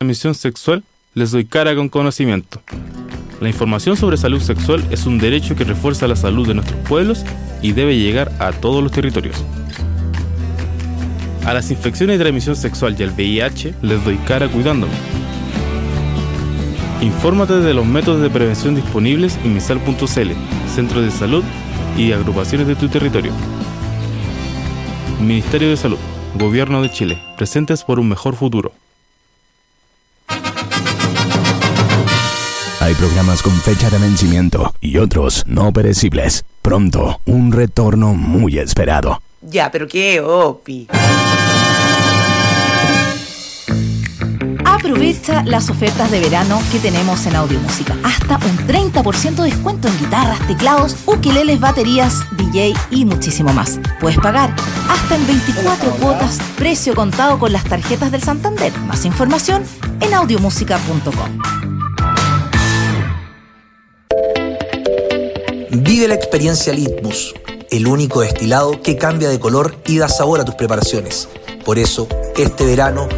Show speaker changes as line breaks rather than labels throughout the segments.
transmisión sexual, les doy cara con conocimiento. La información sobre salud sexual es un derecho que refuerza la salud de nuestros pueblos y debe llegar a todos los territorios. A las infecciones de transmisión sexual y al VIH les doy cara cuidándome. Infórmate de los métodos de prevención disponibles en misal.cl, centros de salud y agrupaciones de tu territorio. Ministerio de Salud, Gobierno de Chile, presentes por un mejor futuro.
Hay programas con fecha de vencimiento y otros no perecibles. Pronto, un retorno muy esperado.
Ya, pero qué opi.
Aprovecha las ofertas de verano que tenemos en Audio Música. Hasta un 30% de descuento en guitarras, teclados, ukeleles, baterías, DJ y muchísimo más. Puedes pagar hasta en 24 cuotas, precio contado con las tarjetas del Santander. Más información en audiomusica.com.
Vive la experiencia Litmus, el único destilado que cambia de color y da sabor a tus preparaciones. Por eso, este verano,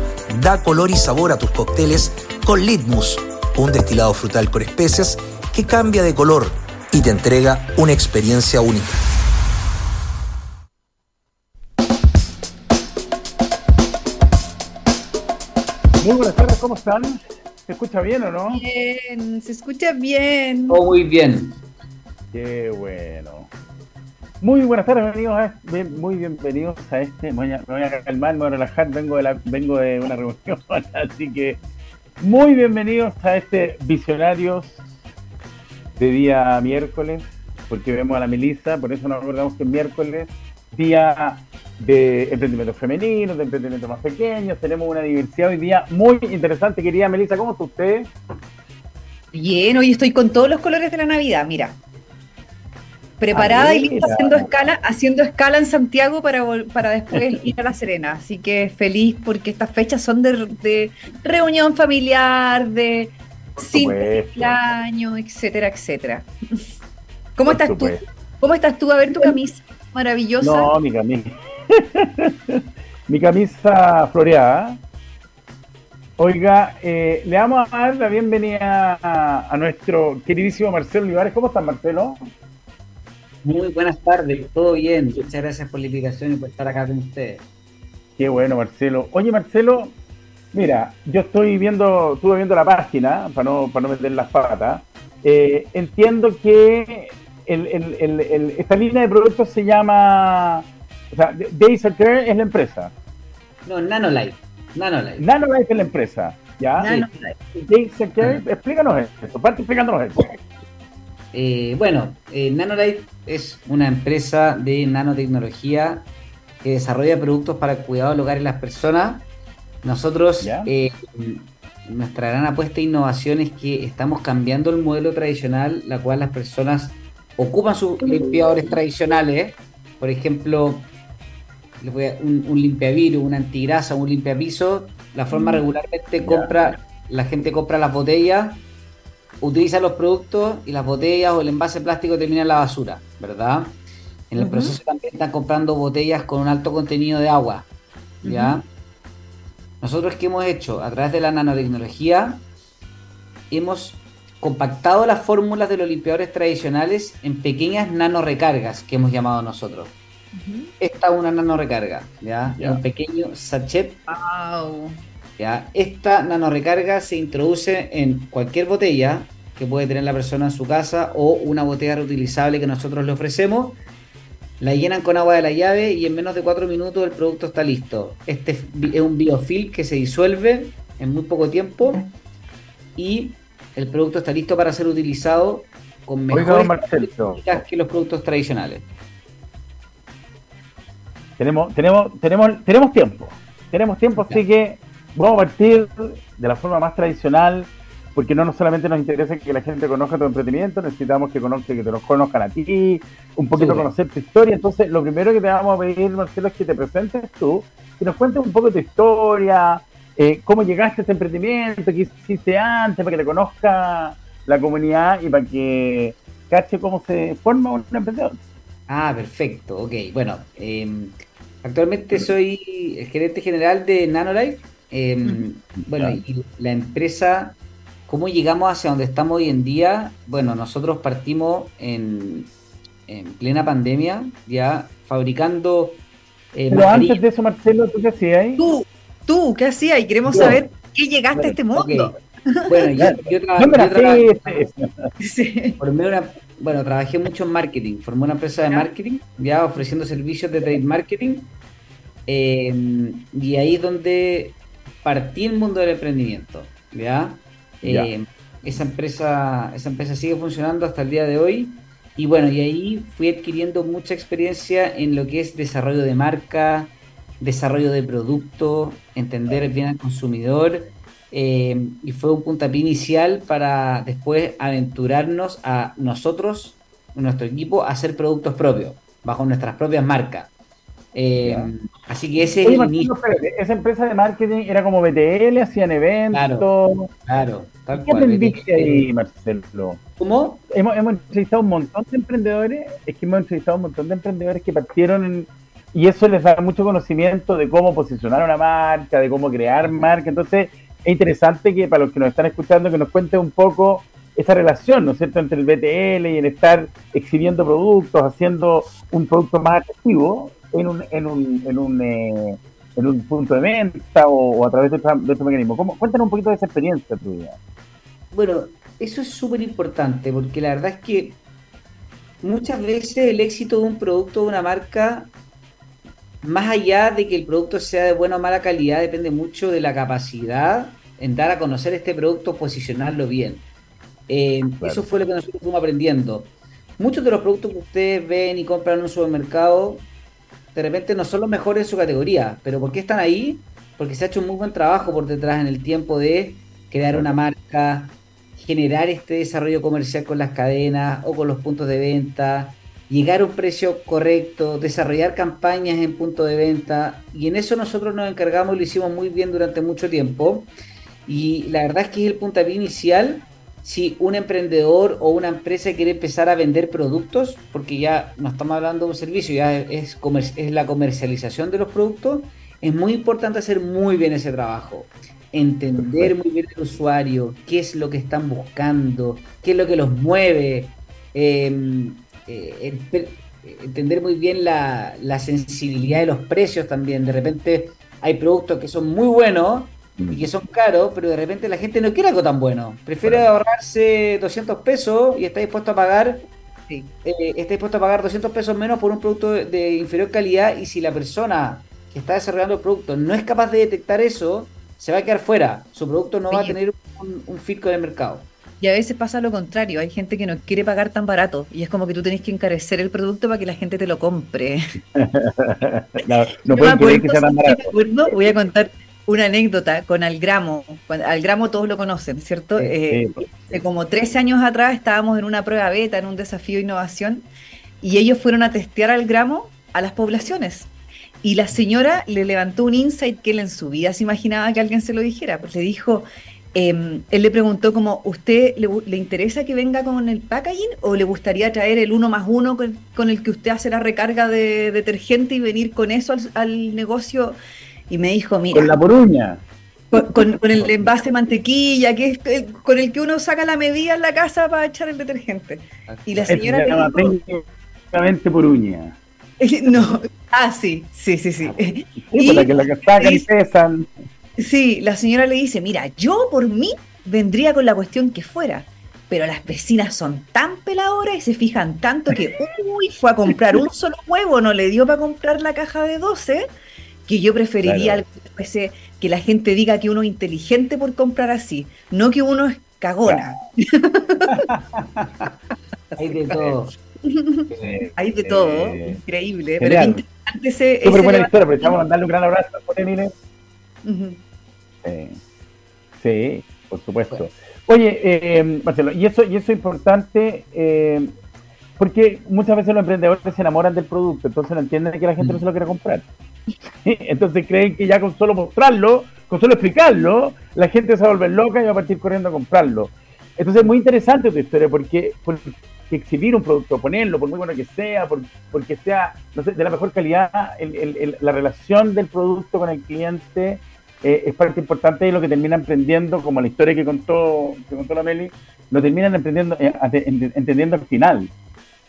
da color y sabor a tus cócteles con Litmus, un destilado frutal con especias que cambia de color y te entrega una experiencia única.
Muy buenas tardes, ¿cómo están? ¿Se escucha bien o no?
Bien, se escucha bien.
Oh, muy bien.
Qué bueno. Muy buenas tardes, amigos. a- bien- muy bienvenidos a este. Me voy, a, me voy a me voy a relajar. Vengo de, una reunión, así que muy bienvenidos a este Visionarios de día miércoles, porque vemos a la Melissa, por eso nos recordamos que es miércoles, día de emprendimientos femeninos, de emprendimientos más pequeños. Tenemos una diversidad hoy día muy interesante. Querida Melissa, ¿cómo está usted?
Bien, hoy estoy con todos los colores de la Navidad, mira. Preparada y lista haciendo escala, haciendo escala en Santiago para, para después ir a La Serena. Así que feliz porque estas fechas son de, de reunión familiar, de cumpleaños, etcétera, etcétera. ¿Cómo
Por
estás tú?
supuesto.
¿Cómo estás tú? A ver tu camisa maravillosa.
No, mi camisa. mi camisa floreada. Oiga, eh, le vamos a dar la bienvenida a, a nuestro queridísimo Marcelo Olivares. ¿Cómo estás, Marcelo?
Muy buenas tardes, todo bien. Muchas gracias por la invitación y por estar acá con ustedes.
Qué bueno, Marcelo. Oye, Marcelo, mira, yo estoy viendo, estuve viendo la página para no, para no meter las patas. Eh, entiendo que el- el- el- el- esta línea de productos se llama, o sea, Days Care es la empresa.
No, Nanolife. Nanolife.
Nanolife es la empresa, ¿ya?
Nano-
Days of Care, explícanos eso, parte explicándonos eso.
Eh, bueno, eh, Nanolife es una empresa de nanotecnología que desarrolla productos para el cuidado del hogar y las personas. Nosotros, eh, nuestra gran apuesta e innovación es que estamos cambiando el modelo tradicional, la cual las personas ocupan sus limpiadores tradicionales. Por ejemplo, un, un limpiavirus, un antigrasa, un limpiapiso. La forma regularmente compra, la gente compra las botellas utiliza los productos y las botellas o el envase plástico termina en la basura, ¿verdad? En el proceso también están comprando botellas con un alto contenido de agua, ¿ya? Nosotros, ¿qué hemos hecho? A través de la nanotecnología, hemos compactado las fórmulas de los limpiadores tradicionales en pequeñas nanorecargas que hemos llamado nosotros. Esta es una nanorecarga, ¿ya? Un pequeño sachet
Wow.
¿ya? Esta nanorecarga se introduce en cualquier botella que puede tener la persona en su casa o una botella reutilizable que nosotros le ofrecemos. La llenan con agua de la llave y en menos de 4 minutos el producto está listo. Este es un biofilm que se disuelve en muy poco tiempo y el producto está listo para ser utilizado con mejores que los productos tradicionales.
Tenemos, tenemos, tenemos, tenemos tiempo. Tenemos tiempo, así que vamos a partir de la forma más tradicional, porque no, no solamente nos interesa que la gente conozca tu emprendimiento, necesitamos que, conozca, que te nos conozcan a ti, un poquito conocer tu historia. Entonces, lo primero que te vamos a pedir, Marcelo, es que te presentes tú, que nos cuentes un poco tu historia, eh, cómo llegaste a este emprendimiento, qué hiciste antes, para que te conozca la comunidad y para que cache cómo se forma un emprendedor.
Ah, perfecto, ok. Bueno, eh, actualmente soy el gerente general de Nanolife, Eh, bueno, y la empresa, ¿cómo llegamos hacia donde estamos hoy en día? Bueno, nosotros partimos en, en plena pandemia, ya fabricando...
eh, Pero antes de eso, Marcelo, ¿tú qué hacías
Tú, tú, ¿qué hacías? Y queremos saber qué llegaste a este mundo.
Bueno, yo, yo, trabajé, bueno, trabajé mucho en marketing, formé una empresa de marketing, ya ofreciendo servicios de trade marketing, eh, y ahí es donde partí el mundo del emprendimiento, ¿ya? Eh, esa empresa, esa empresa sigue funcionando hasta el día de hoy, y bueno, y ahí fui adquiriendo mucha experiencia en lo que es desarrollo de marca, desarrollo de producto, entender bien al consumidor, eh, y fue un puntapié inicial para después aventurarnos a nosotros, nuestro equipo, a hacer productos propios, bajo nuestras propias marcas. Eh, así que ese
Oye, Martino, Esa empresa de marketing era como BTL, hacían eventos.
Claro, claro
tal ¿Qué aprendiste ahí, Marcelo?
¿Cómo?
Hemos, hemos, entrevistado un montón de emprendedores, es que hemos entrevistado un montón de emprendedores que partieron en, y eso les da mucho conocimiento de cómo posicionar una marca, de cómo crear marca. Entonces, es interesante que para los que nos están escuchando, que nos cuente un poco esa relación, ¿no es cierto?, entre el BTL y el estar exhibiendo productos, haciendo un producto más atractivo en un, en un, en un, eh, en un punto de venta o, a través de, este mecanismo. ¿Cómo? Cuéntanos un poquito de esa experiencia tuya.
Bueno, eso es súper importante porque la verdad es que muchas veces el éxito de un producto, de una marca, más allá de que el producto sea de buena o mala calidad, depende mucho de la capacidad en dar a conocer este producto, posicionarlo bien. Eh, eso fue lo que nosotros fuimos aprendiendo. Muchos de los productos que ustedes ven y compran en un supermercado, de repente no son los mejores en su categoría, pero ¿por qué están ahí? Porque se ha hecho un muy buen trabajo por detrás en el tiempo de crear una marca, generar este desarrollo comercial con las cadenas o con los puntos de venta, llegar a un precio correcto, desarrollar campañas en punto de venta y en eso nosotros nos encargamos y lo hicimos muy bien durante mucho tiempo y la verdad es que es el puntapié inicial si un emprendedor o una empresa quiere empezar a vender productos, porque ya no estamos hablando de un servicio, ya es, es la comercialización de los productos, es muy importante hacer muy bien ese trabajo. Entender muy bien el usuario, qué es lo que están buscando, qué es lo que los mueve, eh, eh, entender muy bien la, sensibilidad de los precios también. De repente hay productos que son muy buenos y que son caros, pero de repente la gente no quiere algo tan bueno. Prefiere ahorrarse 200 pesos y está dispuesto a pagar eh, está dispuesto a pagar 200 pesos menos por un producto de, inferior calidad y si la persona que está desarrollando el producto no es capaz de detectar eso, se va a quedar fuera. Su producto no va a tener un, un fit con el mercado.
Y a veces pasa lo contrario, hay gente que no quiere pagar tan barato y es como que tú tenés que encarecer el producto para que la gente te lo compre. no, que sea tan barato. Voy a contar una anécdota con Algramo. Algramo todos lo conocen, ¿cierto? Eh, como 13 años atrás estábamos en una prueba beta, en un desafío de innovación, y ellos fueron a testear Algramo a las poblaciones. Y la señora le levantó un insight que él en su vida se imaginaba que alguien se lo dijera. Pues le dijo, Em, él le preguntó como, ¿usted le, interesa que venga con el packaging o le gustaría traer el uno más uno con, el que usted hace la recarga de detergente y venir con eso al, negocio? Y me dijo, mira...
Con la poruña.
Con, el envase de mantequilla, que es con el que uno saca la medida en la casa para echar el detergente. Y la señora...
Se poruña.
No, ah, sí, sí, sí, sí.
sí y, la que la sacan y pesan.
Sí, la señora le dice, mira, yo por mí vendría con la cuestión que fuera, pero las vecinas son tan peladoras y se fijan tanto que, uy, fue a comprar un solo huevo, no le dio para comprar la caja de 12, que yo preferiría que la gente diga que uno es inteligente por comprar así, no que uno es cagona.
Hay de todo.
Hay de todo, increíble. Pero
es interesante ese. Súper buena historia, pero vamos a mandarle un gran abrazo a sí, por supuesto. Oye, eh, Marcelo, y eso, y eso es importante eh, porque muchas veces los emprendedores se enamoran del producto, entonces no entienden que la gente no se lo quiere comprar. Entonces creen que ya con solo mostrarlo, con solo explicarlo, la gente se va a volver loca y va a partir corriendo a comprarlo. Entonces es muy interesante tu historia porque, porque exhibir un producto, ponerlo, por muy bueno que sea, por, porque sea de la mejor calidad, la relación del producto con el cliente eh, es parte importante de lo que termina emprendiendo, como la historia que contó, que contó la Meli, lo terminan emprendiendo, eh, entendiendo al final.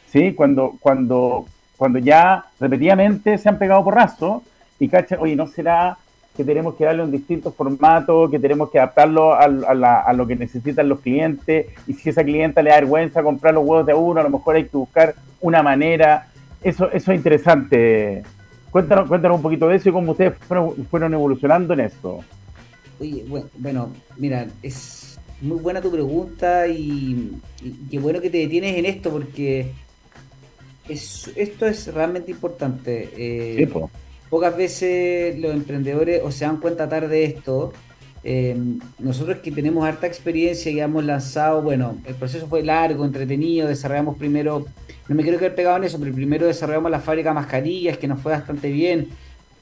¿sí? Cuando, cuando, cuando ya repetidamente se han pegado porrazo y cachan, oye, ¿no será que tenemos que darle un distinto formato, que tenemos que adaptarlo a, a, lo que necesitan los clientes, y si esa clienta le da vergüenza comprar los huevos de uno, a lo mejor hay que buscar una manera. Eso, eso es interesante. Cuéntanos, cuéntanos un poquito de eso y cómo ustedes fueron, evolucionando en eso.
Oye, bueno, mira, es muy buena tu pregunta y, qué bueno que te detienes en esto porque esto es realmente importante. Eh, sí, pocas veces los emprendedores o se dan cuenta tarde de esto. Eh, nosotros que tenemos harta experiencia y hemos lanzado, bueno, el proceso fue largo, entretenido, desarrollamos primero, no me quiero quedar pegado en eso, pero primero desarrollamos la fábrica de mascarillas, que nos fue bastante bien.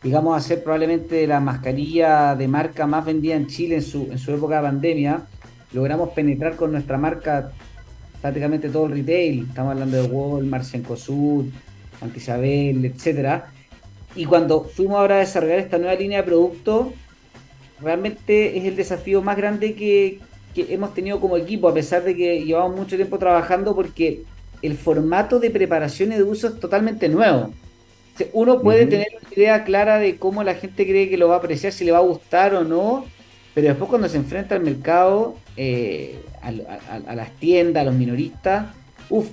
Digamos, a ser probablemente la mascarilla de marca más vendida en Chile en su, en su época de pandemia. Logramos penetrar con nuestra marca prácticamente todo el retail. Estamos hablando de Walmart, Cencosud, Antisabel, etcétera y cuando fuimos ahora a desarrollar esta nueva línea de producto, realmente es el desafío más grande que, hemos tenido como equipo, a pesar de que llevamos mucho tiempo trabajando, porque el formato de preparación y de uso es totalmente nuevo. uno puede tener una idea clara de cómo la gente cree que lo va a apreciar, si le va a gustar o no, pero después cuando se enfrenta al mercado, eh, a, las tiendas, a los minoristas, uff,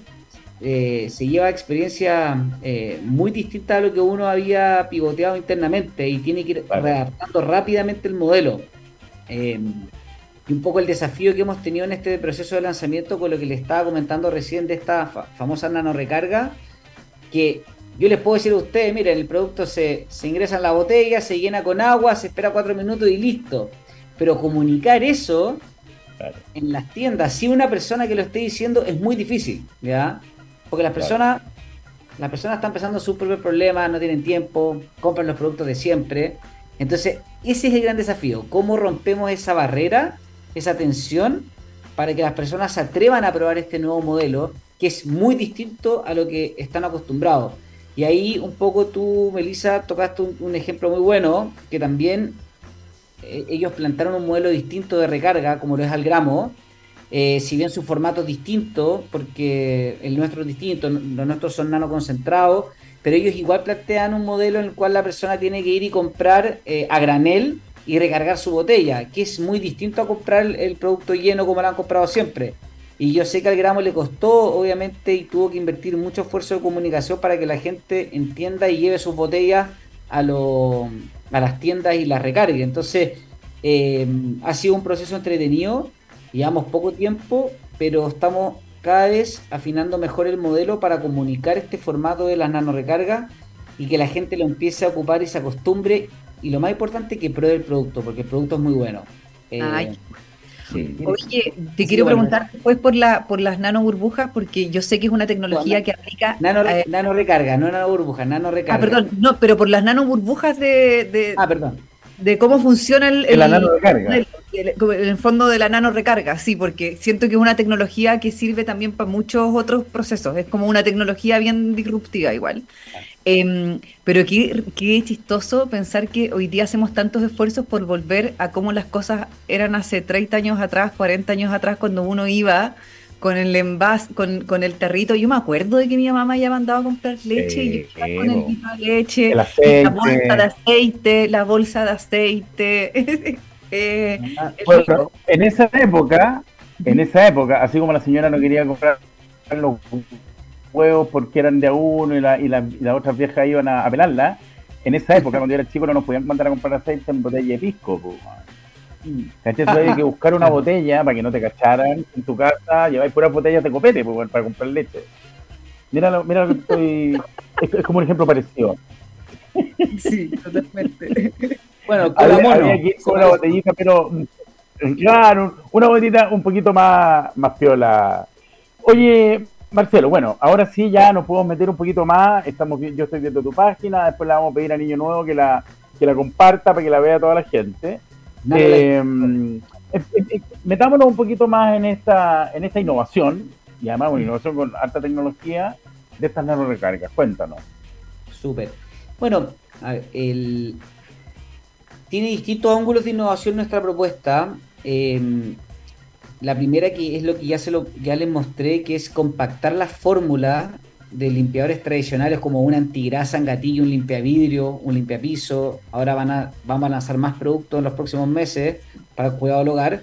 eh, se lleva experiencia eh, muy distinta a lo que uno había pivoteado internamente y tiene que ir adaptando rápidamente el modelo. Em, y un poco el desafío que hemos tenido en este proceso de lanzamiento con lo que le estaba comentando recién de esta famosa nano recarga, que yo les puedo decir a ustedes, miren, el producto se, se ingresa en la botella, se llena con agua, se espera cuatro minutos y listo. Pero comunicar eso en las tiendas, si una persona que lo esté diciendo, es muy difícil, ¿ya? Porque las personas, las personas están empezando sus propios problemas, no tienen tiempo, compran los productos de siempre. Entonces, ese es el gran desafío. ¿Cómo rompemos esa barrera, esa tensión, para que las personas se atrevan a probar este nuevo modelo, que es muy distinto a lo que están acostumbrados? Y ahí un poco tú, Melissa, tocaste un, ejemplo muy bueno, que también ellos plantaron un modelo distinto de recarga, como lo es al gramo, eh, si bien su formato es distinto, porque el nuestro es distinto, los nuestros son nano concentrados, pero ellos igual plantean un modelo en el cual la persona tiene que ir y comprar eh, a granel y recargar su botella, que es muy distinto a comprar el, producto lleno como lo han comprado siempre. Y yo sé que al gramo le costó, obviamente, y tuvo que invertir mucho esfuerzo de comunicación para que la gente entienda y lleve sus botellas a, a las tiendas y las recargue. Entonces, eh, ha sido un proceso entretenido Llevamos poco tiempo, pero estamos cada vez afinando mejor el modelo para comunicar este formato de las nanorecargas y que la gente lo empiece a ocupar y se acostumbre. Y lo más importante, que pruebe el producto, porque el producto es muy bueno.
Eh, Oye, te quiero preguntar después por la por las nano burbujas, porque yo sé que es una tecnología que aplica.
Nano, nano recarga, no nano burbujas, nano recarga.
Ah, perdón, no, pero por las nano burbujas de.
ah, perdón
de cómo funciona el, el, fondo de la nano recarga, sí, porque siento que es una tecnología que sirve también para muchos otros procesos, es como una tecnología bien disruptiva igual. Em, pero qué, qué chistoso pensar que hoy día hacemos tantos esfuerzos por volver a cómo las cosas eran hace 30 años atrás, 40 años atrás, cuando uno iba con el envase, con, con, el tarrito. Yo me acuerdo de que mi mamá me había mandado a comprar leche y yo iba con el litro de leche, la bolsa de aceite, la bolsa de aceite.
eh, en esa época, en esa época, así como la señora no quería comprar los huevos porque eran de a uno y, la, y, la, y las otras viejas iban a, pelarla, en esa época, cuando yo era chico, no nos podían mandar a comprar aceite en botella de pisco. ¿Cachai? Entonces hay que buscar una botella para que no te cacharan en tu casa, lleváis puras botellas de copete pues, para comprar leche. Mira mira lo que estoy. Es, como un ejemplo parecido.
Sí, totalmente.
Bueno, había, había que ir con una botellita, pero claro, una botellita un poquito más, más piola. Oye, Marcelo, bueno, ahora sí ya nos podemos meter un poquito más. Estamos yo estoy viendo tu página, después le vamos a pedir a Niño Nuevo que la, que la comparta para que la vea toda la gente. Eh, metámonos un poquito más en esta, en esta innovación, y además una innovación con alta tecnología de estas nanorecargas. Cuéntanos.
Súper. Bueno, el, tiene distintos ángulos de innovación nuestra propuesta. Em, la primera que es lo que ya, se lo, ya les mostré, que es compactar la fórmula de limpiadores tradicionales como un antigrasa en gatillo, un limpiavidrio, un limpiapiso. Ahora van a, vamos a lanzar más productos en los próximos meses para el cuidado del hogar.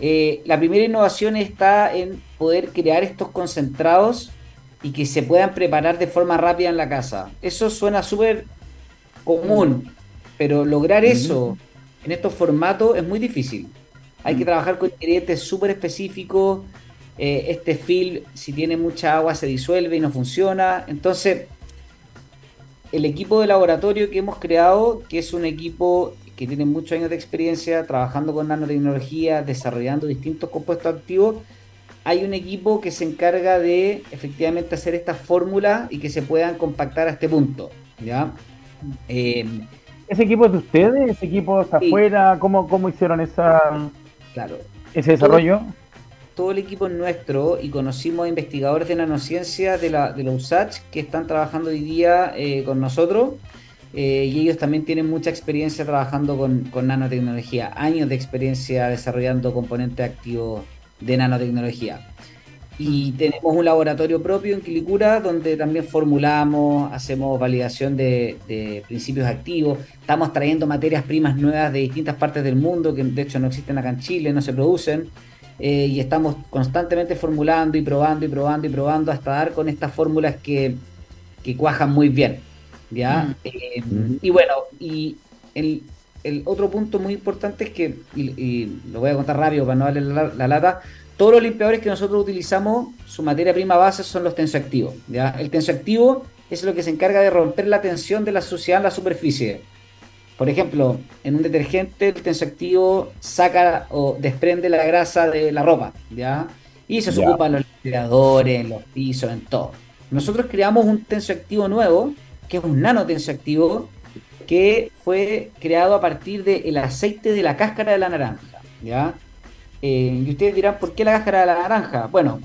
Eh, la primera innovación está en poder crear estos concentrados y que se puedan preparar de forma rápida en la casa. Eso suena súper común, pero lograr eso en estos formatos es muy difícil. Hay que trabajar con ingredientes súper específicos. Eh, este film, si tiene mucha agua, se disuelve y no funciona. Entonces, el equipo de laboratorio que hemos creado, que es un equipo que tiene muchos años de experiencia trabajando con nanotecnología, desarrollando distintos compuestos activos, hay un equipo que se encarga de efectivamente hacer esta fórmula y que se puedan compactar a este punto. ¿ya?
Eh, ¿Ese equipo es de ustedes? ¿Ese equipo está afuera? ¿Cómo, ¿Cómo hicieron esa,
claro.
ese desarrollo?
Todo, el equipo es nuestro y conocimos a investigadores de nanociencia de la, de la USACH que están trabajando hoy día eh, con nosotros. Eh, y ellos también tienen mucha experiencia trabajando con, con, nanotecnología, años de experiencia desarrollando componentes activos de nanotecnología. Y tenemos un laboratorio propio en Quilicura donde también formulamos, hacemos validación de, principios activos, estamos trayendo materias primas nuevas de distintas partes del mundo que de hecho no existen acá en Chile, no se producen. Eh, y estamos constantemente formulando y probando y probando y probando hasta dar con estas fórmulas que, que cuajan muy bien. ¿ya? Eh, y bueno, y el, el, otro punto muy importante es que, y, lo voy a contar rápido para no darle la lata, todos los limpiadores que nosotros utilizamos, su materia prima base son los tensoactivos. ¿ya? El tensoactivo es lo que se encarga de romper la tensión de la suciedad en la superficie. Por ejemplo, en un detergente el tensoactivo saca o desprende la grasa de la ropa, ¿ya? Y se ocupa en los limpiadores, en los pisos, en todo. Nosotros creamos un tensoactivo nuevo, que es un nanotensoactivo, que fue creado a partir del aceite de la cáscara de la naranja, ¿ya? Eh, y ustedes dirán, ¿por qué la cáscara de la naranja? Bueno,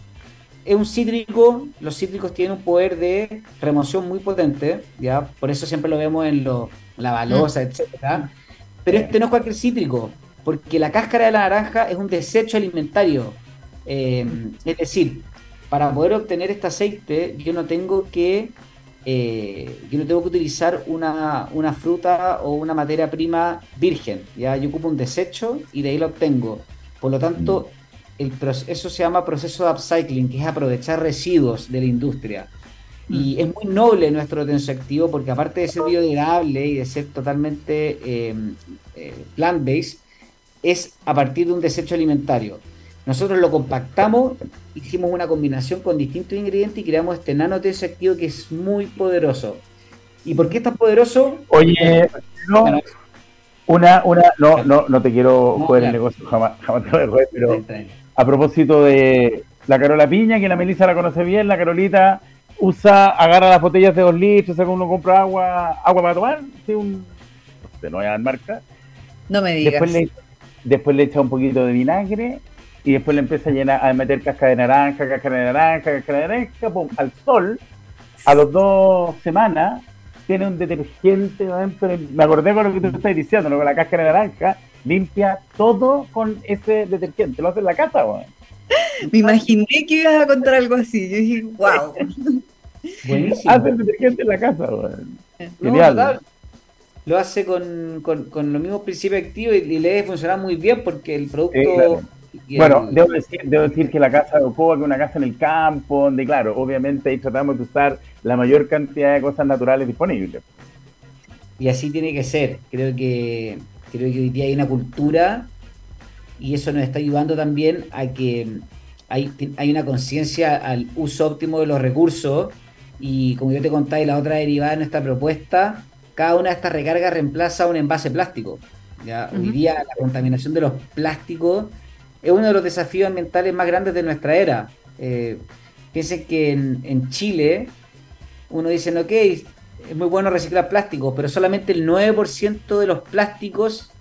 es un cítrico, los cítricos tienen un poder de remoción muy potente, ¿ya? Por eso siempre lo vemos en lo, la balosa, mm. etcétera. Pero este no es cualquier cítrico, porque la cáscara de la naranja es un desecho alimentario. Eh, es decir, para poder obtener este aceite, yo no tengo que eh, yo no tengo que utilizar una, una, fruta o una materia prima virgen. Ya yo ocupo un desecho y de ahí lo obtengo. Por lo tanto, el eso se llama proceso de upcycling, que es aprovechar residuos de la industria. Y mm. es muy noble nuestro tensoactivo porque aparte de ser biodegradable y de ser totalmente em, eh, plant-based, es a partir de un desecho alimentario. Nosotros lo compactamos, hicimos una combinación con distintos ingredientes y creamos este nanotensoactivo que es muy poderoso. ¿Y por qué es tan poderoso?
Oye, no, una, una, no, no, no te quiero joder el negocio, jamás, jamás te voy a joder, pero a propósito de la Carola Piña, que la Melissa la conoce bien, la Carolita usa, agarra las botellas de dos litros, o uno compra agua, agua para tomar, ¿sí? un, no no voy a dar marca.
No me digas.
Después le, después le echa un poquito de vinagre y después le empieza a llenar, a meter casca de naranja, cáscara de naranja, cáscara de naranja, pum, al sol, a los dos semanas tiene un detergente, me acordé con lo que tú estás diciendo, con la cáscara de naranja, limpia todo con ese detergente, lo hace en la casa, weón.
Me imaginé que ibas a contar algo así, yo dije, wow.
Buenísimo. Hace el detergente en la casa, weón. Genial.
lo hace con, con, con, los mismos principios activos y, le debe funcionar muy bien porque el producto...
Bueno, debo, decir, debo decir que la casa de Ocoa, que es una casa en el campo, donde, claro, obviamente ahí tratamos de usar la mayor cantidad de cosas naturales disponibles.
Y así tiene que ser. Creo que, creo que hoy día hay una cultura y eso nos está ayudando también a que hay, hay una conciencia al uso óptimo de los recursos. Y como yo te contaba, y la otra derivada de nuestra propuesta, cada una de estas recargas reemplaza un envase plástico. ¿ya? Hoy día la contaminación de los plásticos es uno de los desafíos ambientales más grandes de nuestra era. Eh, piensen que en, Chile uno dice, ok, es muy bueno reciclar plásticos, pero solamente el 9% de los plásticos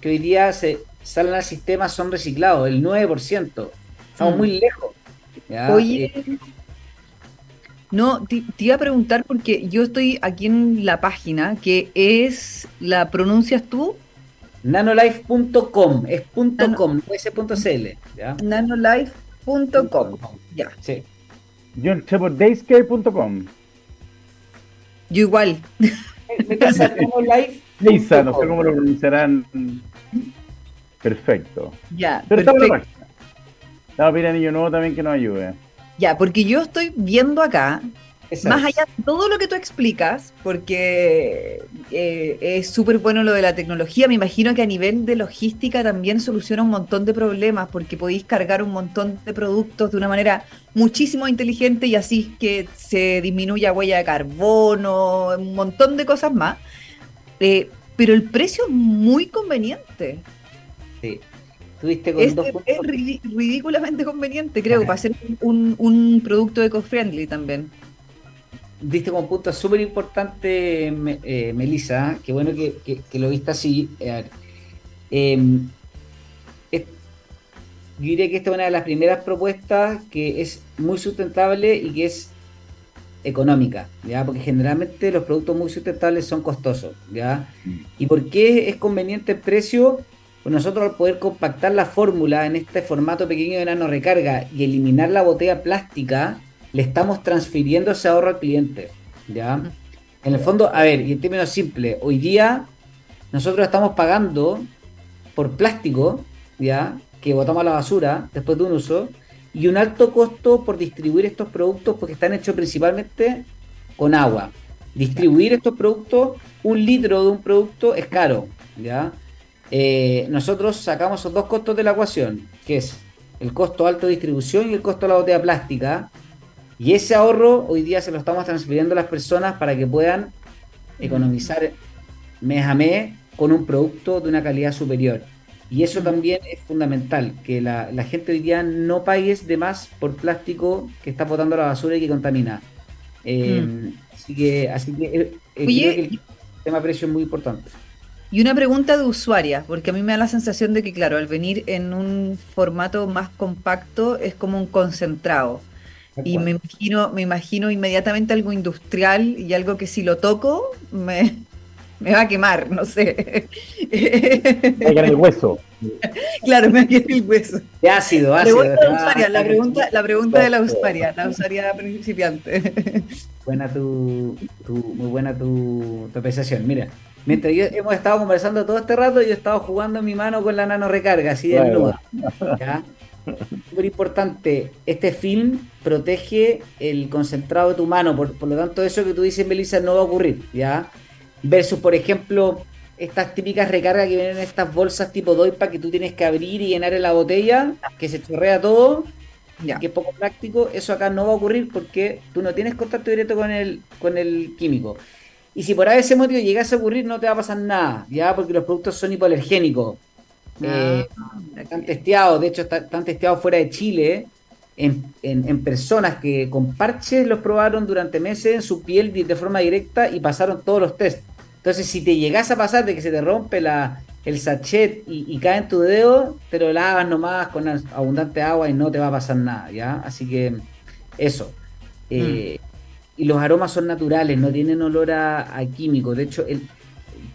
que hoy día se salen al sistema son reciclados, el 9%. Estamos mm. muy lejos.
Oye, eh, no, te, iba a preguntar porque yo estoy aquí en la página que es, ¿la pronuncias tú?
Nanolife.com, es punto .com, no es .cl.
Nanolife.com, ya.
Sí. Yo entré por dayscare.com.
Yo igual.
Me pasa Nanolife.
Lisa, no sé cómo lo pronunciarán. Perfecto.
Ya.
Pero está la página. Estamos pidiendo niño nuevo también que nos ayude.
Ya, porque yo estoy viendo acá más allá de todo lo que tú explicas, porque eh, es súper bueno lo de la tecnología, me imagino que a nivel de logística también soluciona un montón de problemas, porque podéis cargar un montón de productos de una manera muchísimo inteligente y así que se disminuya huella de carbono, un montón de cosas más. Eh, pero el precio es muy conveniente.
Sí.
Tuviste con es, es ridículamente conveniente, creo, para ser un, un producto eco-friendly también
diste como punto súper importante, eh, Melissa, qué bueno que, lo viste así. Eh, em, yo diría que esta es una de las primeras propuestas que es muy sustentable y que es económica, ¿ya? Porque generalmente los productos muy sustentables son costosos, ¿ya? Mm. ¿Y por qué es conveniente el precio? Pues nosotros al poder compactar la fórmula en este formato pequeño de nano recarga y eliminar la botella plástica, le estamos transfiriendo ese ahorro al cliente. ¿ya? En el fondo, a ver, y en términos simples, hoy día nosotros estamos pagando por plástico, ¿ya? Que botamos a la basura después de un uso, y un alto costo por distribuir estos productos porque están hechos principalmente con agua. Distribuir estos productos, un litro de un producto es caro, ¿ya? Eh, nosotros sacamos esos dos costos de la ecuación, que es el costo alto de distribución y el costo de la botella plástica, y ese ahorro hoy día se lo estamos transfiriendo a las personas para que puedan economizar mes a mes con un producto de una calidad superior. Y eso también es fundamental, que la, gente hoy día no pague de más por plástico que está botando a la basura y que contamina. Eh, mm. Así que, así que, eh, eh, creo que el tema precio es muy importante.
Y una pregunta de usuaria, porque a mí me da la sensación de que, claro, al venir en un formato más compacto es como un concentrado. Y me imagino, me imagino inmediatamente algo industrial y algo que si lo toco me, me va a quemar, no sé.
Me va a el hueso.
Claro, me va a el hueso.
De ácido, ácido.
Pregunta la pregunta, la pregunta de la usuaria, la usuaria principiante.
Buena tu, tu, muy buena tu, tu apreciación. Mira, mientras yo hemos estado conversando todo este rato, yo he estado jugando en mi mano con la nano recarga, así de nudo. ¿ya? Súper importante, este film protege el concentrado de tu mano, por, lo tanto eso que tú dices, Melissa, no va a ocurrir, ¿ya? Versus, por ejemplo, estas típicas recargas que vienen en estas bolsas tipo doipa que tú tienes que abrir y llenar en la botella, que se chorrea todo, ya. que es poco práctico, eso acá no va a ocurrir porque tú no tienes contacto directo con el, con el químico. Y si por ese motivo llegase a ocurrir, no te va a pasar nada, ¿ya? Porque los productos son hipoalergénicos. Eh, están testeados, de hecho están testeados fuera de Chile en, personas que con parches los probaron durante meses en su piel de, forma directa y pasaron todos los test. Entonces, si te llegas a pasar de que se te rompe la, el sachet y, cae en tu dedo, te lo lavas nomás con abundante agua y no te va a pasar nada, ¿ya? Así que eso. Eh, mm. Y los aromas son naturales, no tienen olor a, químico. De hecho, el,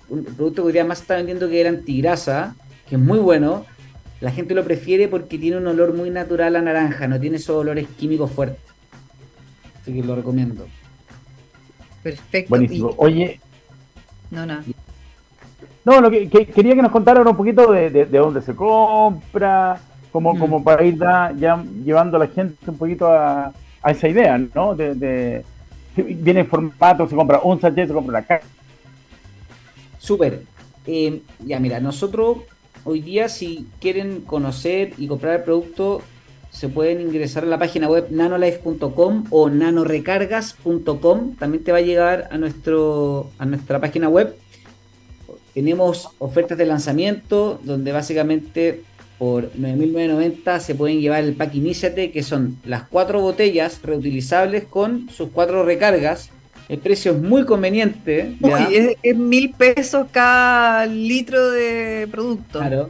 producto que hoy día más está vendiendo que era antigrasa, que es muy bueno, la gente lo prefiere porque tiene un olor muy natural a naranja, no tiene esos olores químicos fuertes. Así que lo recomiendo.
Perfecto.
Buenísimo. Oye.
No, no.
No, lo que, quería que nos contaran un poquito de, dónde se compra, como, mm. como para ir ya, llevando a la gente un poquito a, esa idea, ¿no? De, viene en formato, se compra un sachet, se compra la caja.
Súper. Eh, ya, mira, nosotros hoy día si quieren conocer y comprar el producto, se pueden ingresar a la página web nanolife.com o nanorecargas.com. También te va a llegar a, nuestro, a nuestra página web. Tenemos ofertas de lanzamiento donde básicamente por 9.990 se pueden llevar el pack Initiate, que son las cuatro botellas reutilizables con sus cuatro recargas el precio es muy conveniente.
es, mil pesos cada litro de producto.
Claro,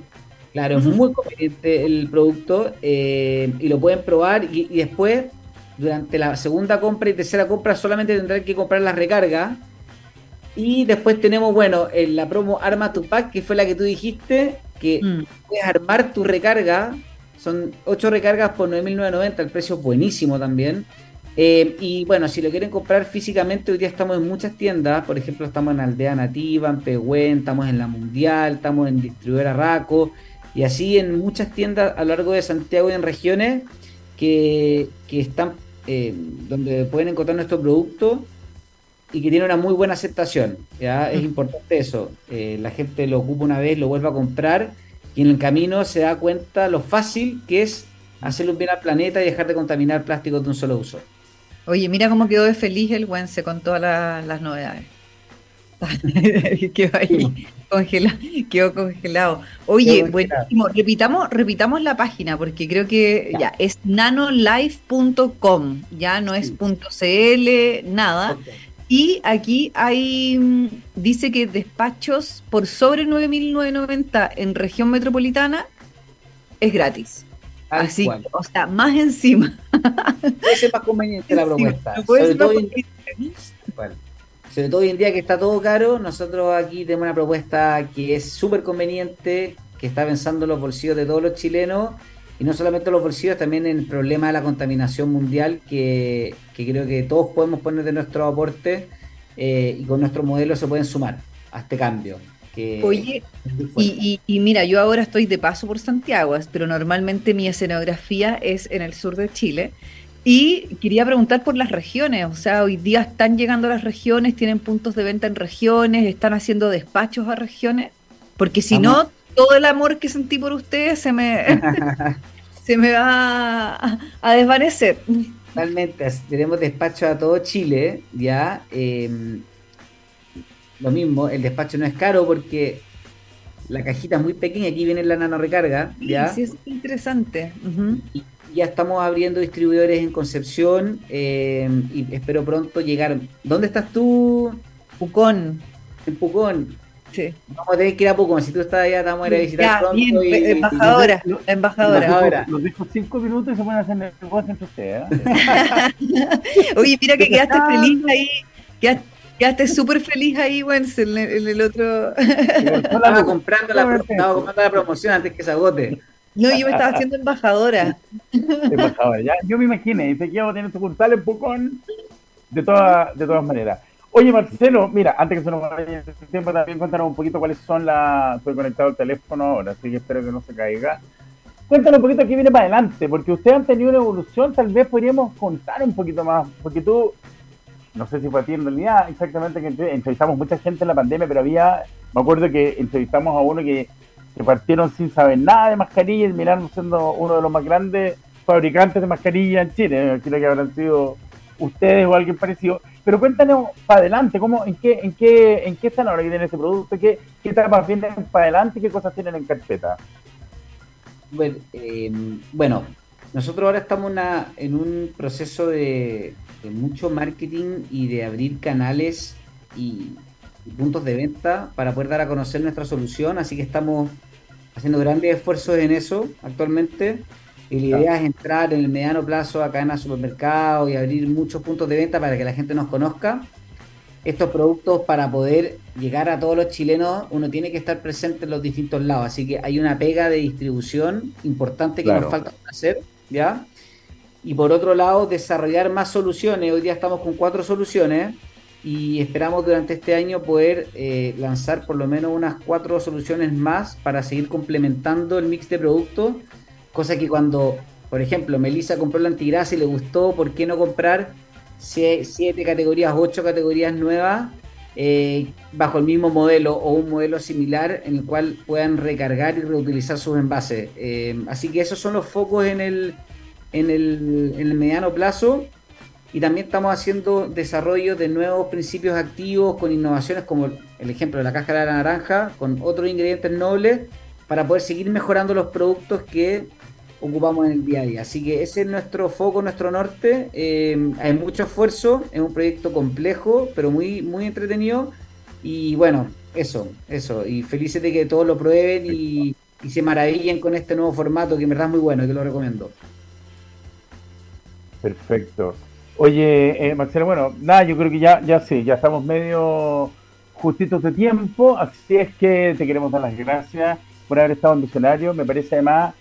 claro, es muy conveniente el producto eh, y lo pueden probar y, después, durante la segunda compra y tercera compra, solamente tendrán que comprar la recarga Y después tenemos, bueno, en la promo Arma tu Pack, que fue la que tú dijiste, que mm. puedes armar tu recarga. Son 8 recargas por 9.990, el precio es buenísimo también. Eh, y bueno, si lo quieren comprar físicamente, hoy día estamos en muchas tiendas. Por ejemplo, estamos en Aldea Nativa, en Pehuen, estamos en La Mundial, estamos en Distribuidora Raco. Y así en muchas tiendas a lo largo de Santiago y en regiones que, están eh, donde pueden encontrar nuestro producto y que tiene una muy buena aceptación. ¿ya? Es importante eso. Eh, la gente lo ocupa una vez, lo vuelve a comprar y en el camino se da cuenta lo fácil que es hacerle un bien al planeta y dejar de contaminar plásticos de un solo uso.
Oye, mira cómo quedó de feliz el Wense con todas las novedades. quedó ahí congelado, quedó congelado. Oye, buenísimo. Repitamos, repitamos la página porque creo que ya, es nanolife.com, ya no es .cl, nada. Y aquí hay, mm, dice que despachos por sobre 9.990 en región metropolitana es gratis. Así, o sea, más encima.
Puede ser más conveniente la propuesta. sobre, todo hoy, sobre todo hoy en día que está todo caro, nosotros aquí tenemos una propuesta que es súper conveniente, que está pensando en los bolsillos de todos los chilenos, y no solamente los bolsillos, también en el problema de la contaminación mundial, que, creo que todos podemos poner de nuestro aporte eh, y con nuestro modelo se pueden sumar a este cambio.
Oye, y, mira, yo ahora estoy de paso por Santiago, pero normalmente mi escenografía es en el sur de Chile. Y quería preguntar por las regiones, o sea, hoy día están llegando a las regiones, tienen puntos de venta en regiones, están haciendo despachos a regiones, porque si no, todo el amor que sentí por ustedes se me, se me va a, desvanecer.
Totalmente, tenemos despacho a todo Chile, ya. Eh, lo mismo, el despacho no es caro porque la cajita es muy pequeña, aquí viene la nano recarga, ¿ya?
Sí, es interesante.
y ya estamos abriendo distribuidores en Concepción eh, y espero pronto llegar. ¿Dónde estás tú?
Pucón.
En Pucón. Sí. Vamos a tener que ir a Pucón. Si tú estás allá, vamos a ir a visitar
pronto. y, embajadora, embajadora.
Los dejo cinco minutos y se pueden hacer negocios entre ustedes.
¿eh? Oye, mira que quedaste feliz ahí. Quedaste Quedaste súper feliz ahí, Wenz, en, el otro.
estaba comprando la, estaba comprando la promoción antes que se agote.
No, yo me estaba haciendo embajadora.
Embajadora, ya. Yo me imaginé, dice que iba a tener sucursal en Pucón, de, toda, de todas maneras. Oye, Marcelo, mira, antes que se nos vaya el tiempo, también cuéntanos un poquito cuáles son las. Estoy conectado al teléfono ahora, así que espero que no se caiga. Cuéntanos un poquito qué viene para adelante, porque ustedes han tenido una evolución, tal vez podríamos contar un poquito más, porque tú no sé si fue a ti en realidad exactamente que entrevistamos mucha gente en la pandemia, pero había, me acuerdo que entrevistamos a uno que, partieron sin saber nada de mascarillas, mirando siendo uno de los más grandes fabricantes de mascarillas en Chile, creo que habrán sido ustedes o alguien parecido, pero cuéntanos para adelante, ¿cómo, en qué, en qué, en qué están ahora que tienen ese producto, qué, qué etapas vienen para adelante y qué cosas tienen en carpeta.
Bueno, eh, bueno nosotros ahora estamos en un proceso de, de mucho marketing y de abrir canales y, puntos de venta para poder dar a conocer nuestra solución. Así que estamos haciendo grandes esfuerzos en eso actualmente. Y la idea es entrar en el mediano plazo acá en el supermercado y abrir muchos puntos de venta para que la gente nos conozca. Estos productos para poder llegar a todos los chilenos, uno tiene que estar presente en los distintos lados. Así que hay una pega de distribución importante que nos falta hacer, ¿ya? Y por otro lado desarrollar más soluciones. Hoy día estamos con cuatro soluciones y esperamos durante este año poder eh, lanzar por lo menos unas cuatro soluciones más para seguir complementando el mix de productos, cosa que cuando, por ejemplo, Melissa compró la antigrasa y le gustó, ¿por qué no comprar siete categorías, ocho categorías nuevas? Eh, bajo el mismo modelo o un modelo similar en el cual puedan recargar y reutilizar sus envases. Eh, así que esos son los focos en el, en el, mediano plazo y también estamos haciendo desarrollo de nuevos principios activos con innovaciones como el ejemplo de la cáscara de la naranja, con otros ingredientes nobles para poder seguir mejorando los productos que ocupamos en el día a día. Así que ese es nuestro foco, nuestro norte. Eh, hay mucho esfuerzo, es un proyecto complejo, pero muy, muy entretenido. Y bueno, eso, eso. Y felices de que todos lo prueben y, y se maravillen con este nuevo formato que en verdad es muy bueno y que lo recomiendo.
Perfecto. Oye, eh, Marcelo, bueno, nada, yo creo que ya, ya sí, ya estamos medio justitos de tiempo, así es que te queremos dar las gracias por haber estado en Visionario. Me parece además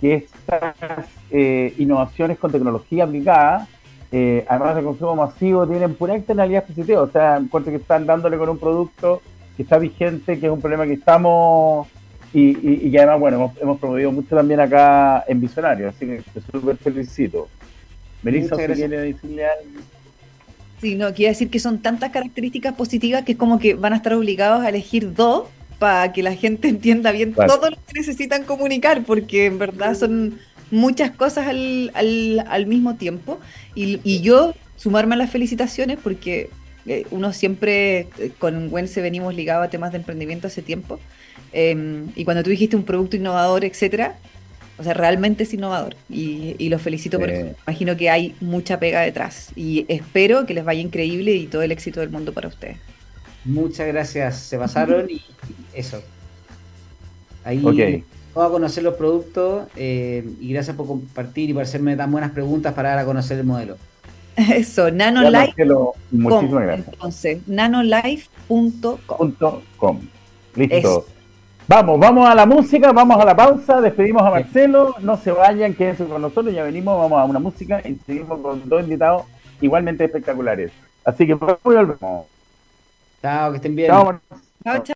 que estas eh, innovaciones con tecnología aplicada, eh, además de consumo masivo, tienen pura externalidad positiva. O sea, encuentro que están dándole con un producto que está vigente, que es un problema que estamos y, y, además, bueno, hemos, promovido mucho también acá en Visionario, así que te súper felicito. Melissa, si quiere decirle algo.
Sí, no, quiero decir que son tantas características positivas que es como que van a estar obligados a elegir dos para que la gente entienda bien todo lo que necesitan comunicar, porque en verdad son muchas cosas al, al, mismo tiempo. Y, yo sumarme a las felicitaciones porque eh, uno siempre eh, con Gwen se venimos ligados a temas de emprendimiento hace tiempo. Em, y cuando tú dijiste un producto innovador, etcétera, o sea, realmente es innovador y, y los felicito por eso. Imagino que hay mucha pega detrás y espero que les vaya increíble y todo el éxito del mundo para ustedes.
Muchas gracias, se pasaron y eso. Ahí okay. vamos a conocer los productos eh, y gracias por compartir y por hacerme tan buenas preguntas para dar a conocer el modelo.
Eso, nanolife. Entonces, nanolife.com.
Listo. Vamos, vamos a la música, vamos a la pausa, despedimos a Marcelo, no se vayan, quédense con nosotros, ya venimos, vamos a una música y seguimos con dos invitados igualmente espectaculares. Así que volvemos.
Chao, que estén bien. Chao, chao.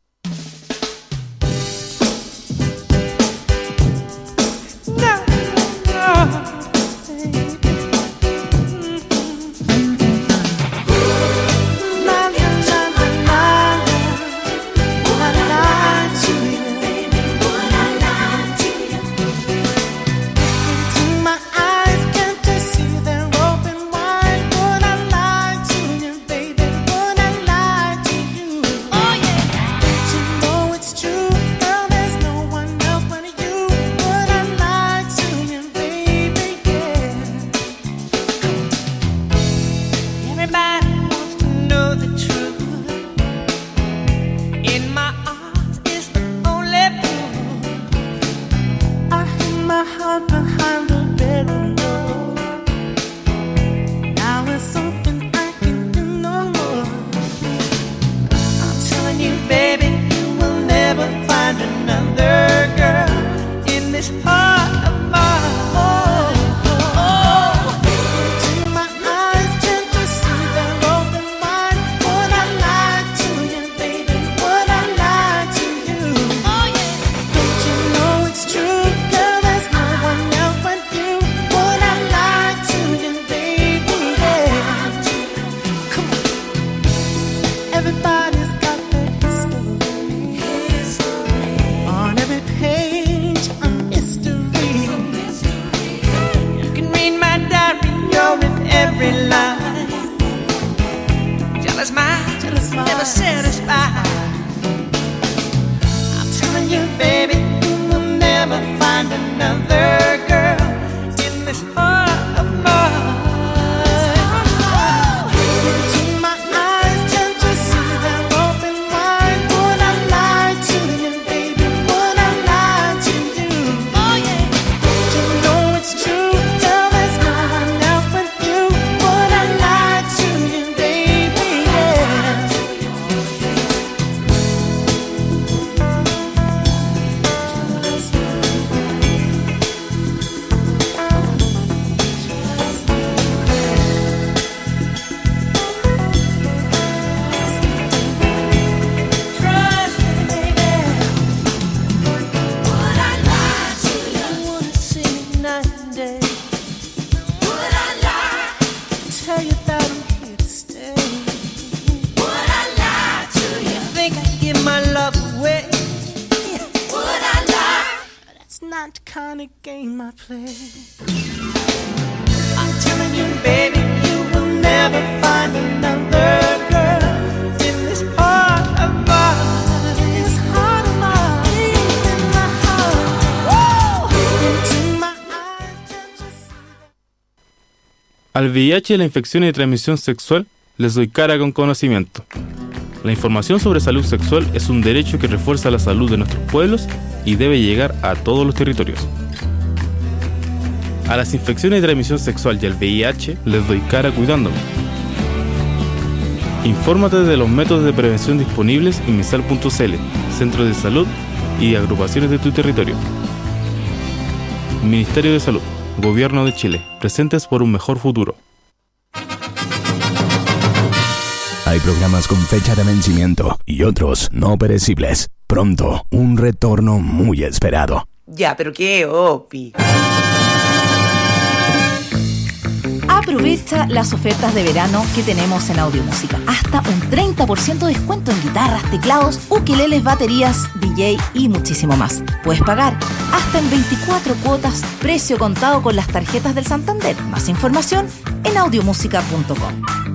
Al VIH y la infección de transmisión sexual les doy cara con conocimiento. La información sobre salud sexual es un derecho que refuerza la salud de nuestros pueblos y debe llegar a todos los territorios. A las infecciones de transmisión sexual y al VIH les doy cara cuidándome. Infórmate de los métodos de prevención disponibles en misal.cl, centros de salud y agrupaciones de tu territorio. Ministerio de Salud, Gobierno de Chile, presentes por un mejor futuro.
Hay programas con fecha de vencimiento y otros no perecibles. Pronto, un retorno muy esperado.
Ya, pero qué, Opi.
Aprovecha las ofertas de verano que tenemos en Audio Música. Hasta un 30% de descuento en guitarras, teclados, ukeleles, baterías, DJ y muchísimo más. Puedes pagar hasta en 24 cuotas, precio contado con las tarjetas del Santander. Más información en audiomusica.com.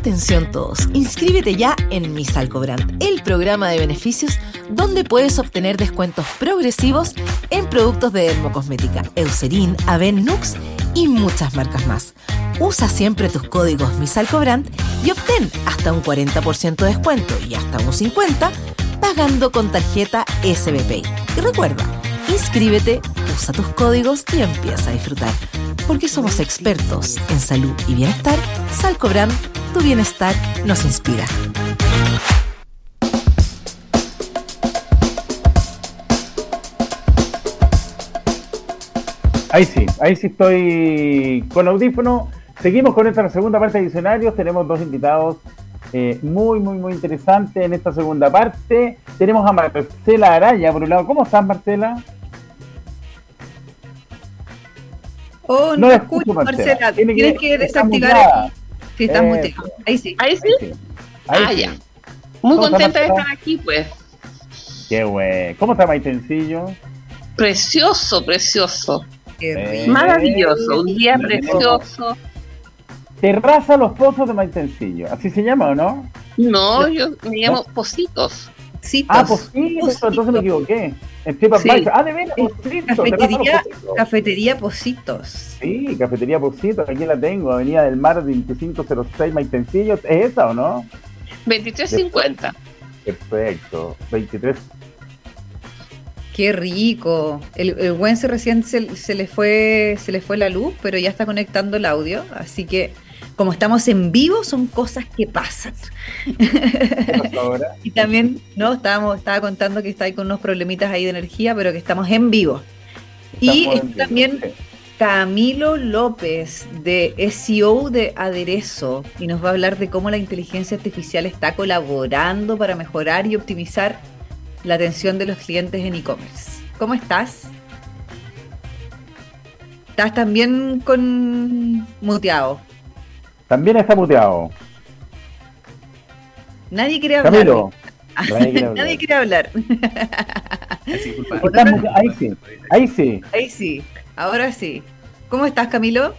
Atención todos, inscríbete ya en Misalcobrand, el programa de beneficios donde puedes obtener descuentos progresivos en productos de dermocosmética, Eucerin, Aven, Nux y muchas marcas más. Usa siempre tus códigos Misalcobrand y obtén hasta un 40% de descuento y hasta un 50% pagando con tarjeta SBP. Y recuerda, inscríbete, usa tus códigos y empieza a disfrutar. Porque somos expertos en salud y bienestar, Salcobrand tu bienestar nos inspira.
Ahí sí, ahí sí estoy con audífono. Seguimos con esta segunda parte de diccionarios. Tenemos dos invitados eh, muy, muy, muy interesantes en esta segunda parte. Tenemos a Marcela Araya por un lado. ¿Cómo estás, Marcela?
Oh, no, escucho, Marcela. Tienes que desactivar Sí, está muy Ahí sí.
Ahí sí. ah, ya. Muy contenta de estar aquí, pues.
Qué güey. ¿Cómo está Maitencillo?
Precioso, precioso. Maravilloso. Un día precioso.
Terraza Los Pozos de Maitencillo. ¿Así se llama o no?
No, yo me llamo Positos.
Ah, Positos, entonces me equivoqué. Ah, de veras,
Cafetería, cafetería Positos.
Sí, Cafetería Positos, aquí la tengo, Avenida del Mar 2506 Maitencillo. ¿Es esa o no?
2350.
Perfecto, 23.
Qué rico. El, el buen se recién se, se, le fue, se le fue la luz, pero ya está conectando el audio, así que como estamos en vivo, son cosas que pasan. y también, ¿no? Estábamos, estaba contando que está ahí con unos problemitas ahí de energía, pero que estamos en vivo. y también Camilo López de SEO de Aderezo y nos va a hablar de cómo la inteligencia artificial está colaborando para mejorar y optimizar la atención de los clientes en e-commerce. ¿Cómo estás? ¿Estás también con muteado?
También está muteado.
Nadie quiere hablar. Camilo. Nadie quiere hablar.
ahí sí, ahí sí.
Ahí sí, ahora sí. ¿Cómo estás, Camilo?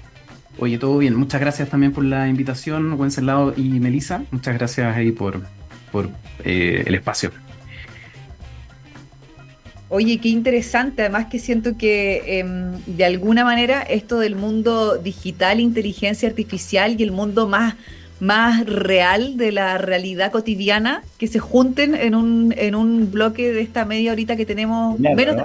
Oye, todo bien. Muchas gracias también por la invitación, Wenceslao y Melisa. Muchas gracias ahí por, por eh, el espacio.
Oye, qué interesante. Además que siento que em, de alguna manera esto del mundo digital, inteligencia artificial y el mundo más, más real de la realidad cotidiana, que se junten en un, en un bloque de esta media horita que tenemos, menos,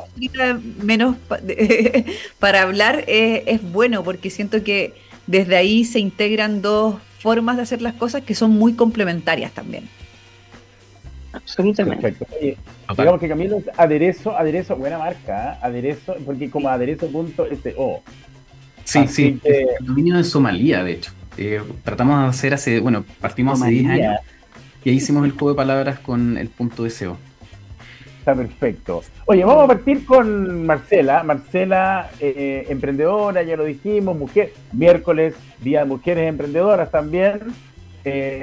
menos para hablar, es bueno, porque siento que desde ahí se integran dos formas de hacer las cosas que son muy complementarias también.
Absolutamente.
Perfecto. digamos que Camilo es aderezo, aderezo, buena marca, ¿eh? aderezo, porque como aderezo.so.
Sí, sí, el dominio de Somalia, de hecho. Eh, tratamos de hacer hace, bueno, partimos hace 10 años y ahí hicimos el juego de palabras con el punto SEO.
Está perfecto. Oye, vamos a partir con Marcela. Marcela, eh, emprendedora, ya lo dijimos, mujer, miércoles, Día de Mujeres Emprendedoras también.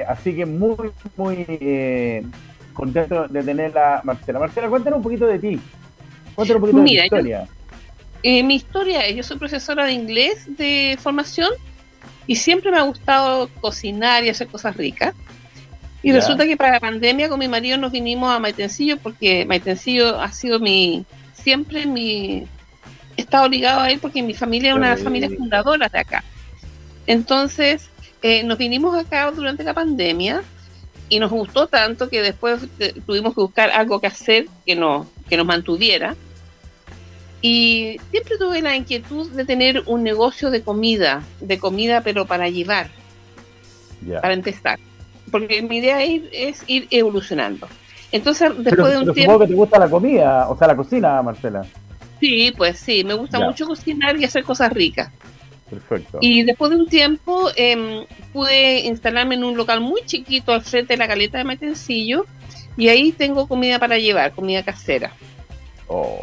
así que muy, muy contento de tenerla, Marcela. Marcela, cuéntanos un poquito de ti. Cuéntanos un poquito de tu historia.
Eh, mi historia, yo soy profesora de inglés de formación y siempre me ha gustado cocinar y hacer cosas ricas. Y resulta que para la pandemia con mi marido nos vinimos a Maitencillo porque Maitencillo ha sido mi, siempre mi, he estado ligado a él porque mi familia es una familias fundadoras de acá. Entonces, eh, nos vinimos acá durante la pandemia y nos gustó tanto que después tuvimos que buscar algo que hacer que nos, que nos mantuviera. Y siempre tuve la inquietud de tener un negocio de comida, de comida pero para llevar, para empezar. Porque mi idea es, ir evolucionando. Entonces, después de un
tiempo... Supongo que te gusta la comida, o sea, la cocina, Marcela.
Sí, pues sí, me gusta mucho cocinar y hacer cosas ricas. Perfecto. Y después de un tiempo em, pude instalarme en un local muy chiquito al frente de la caleta de Matencillo y ahí tengo comida para llevar, comida casera.
Oh.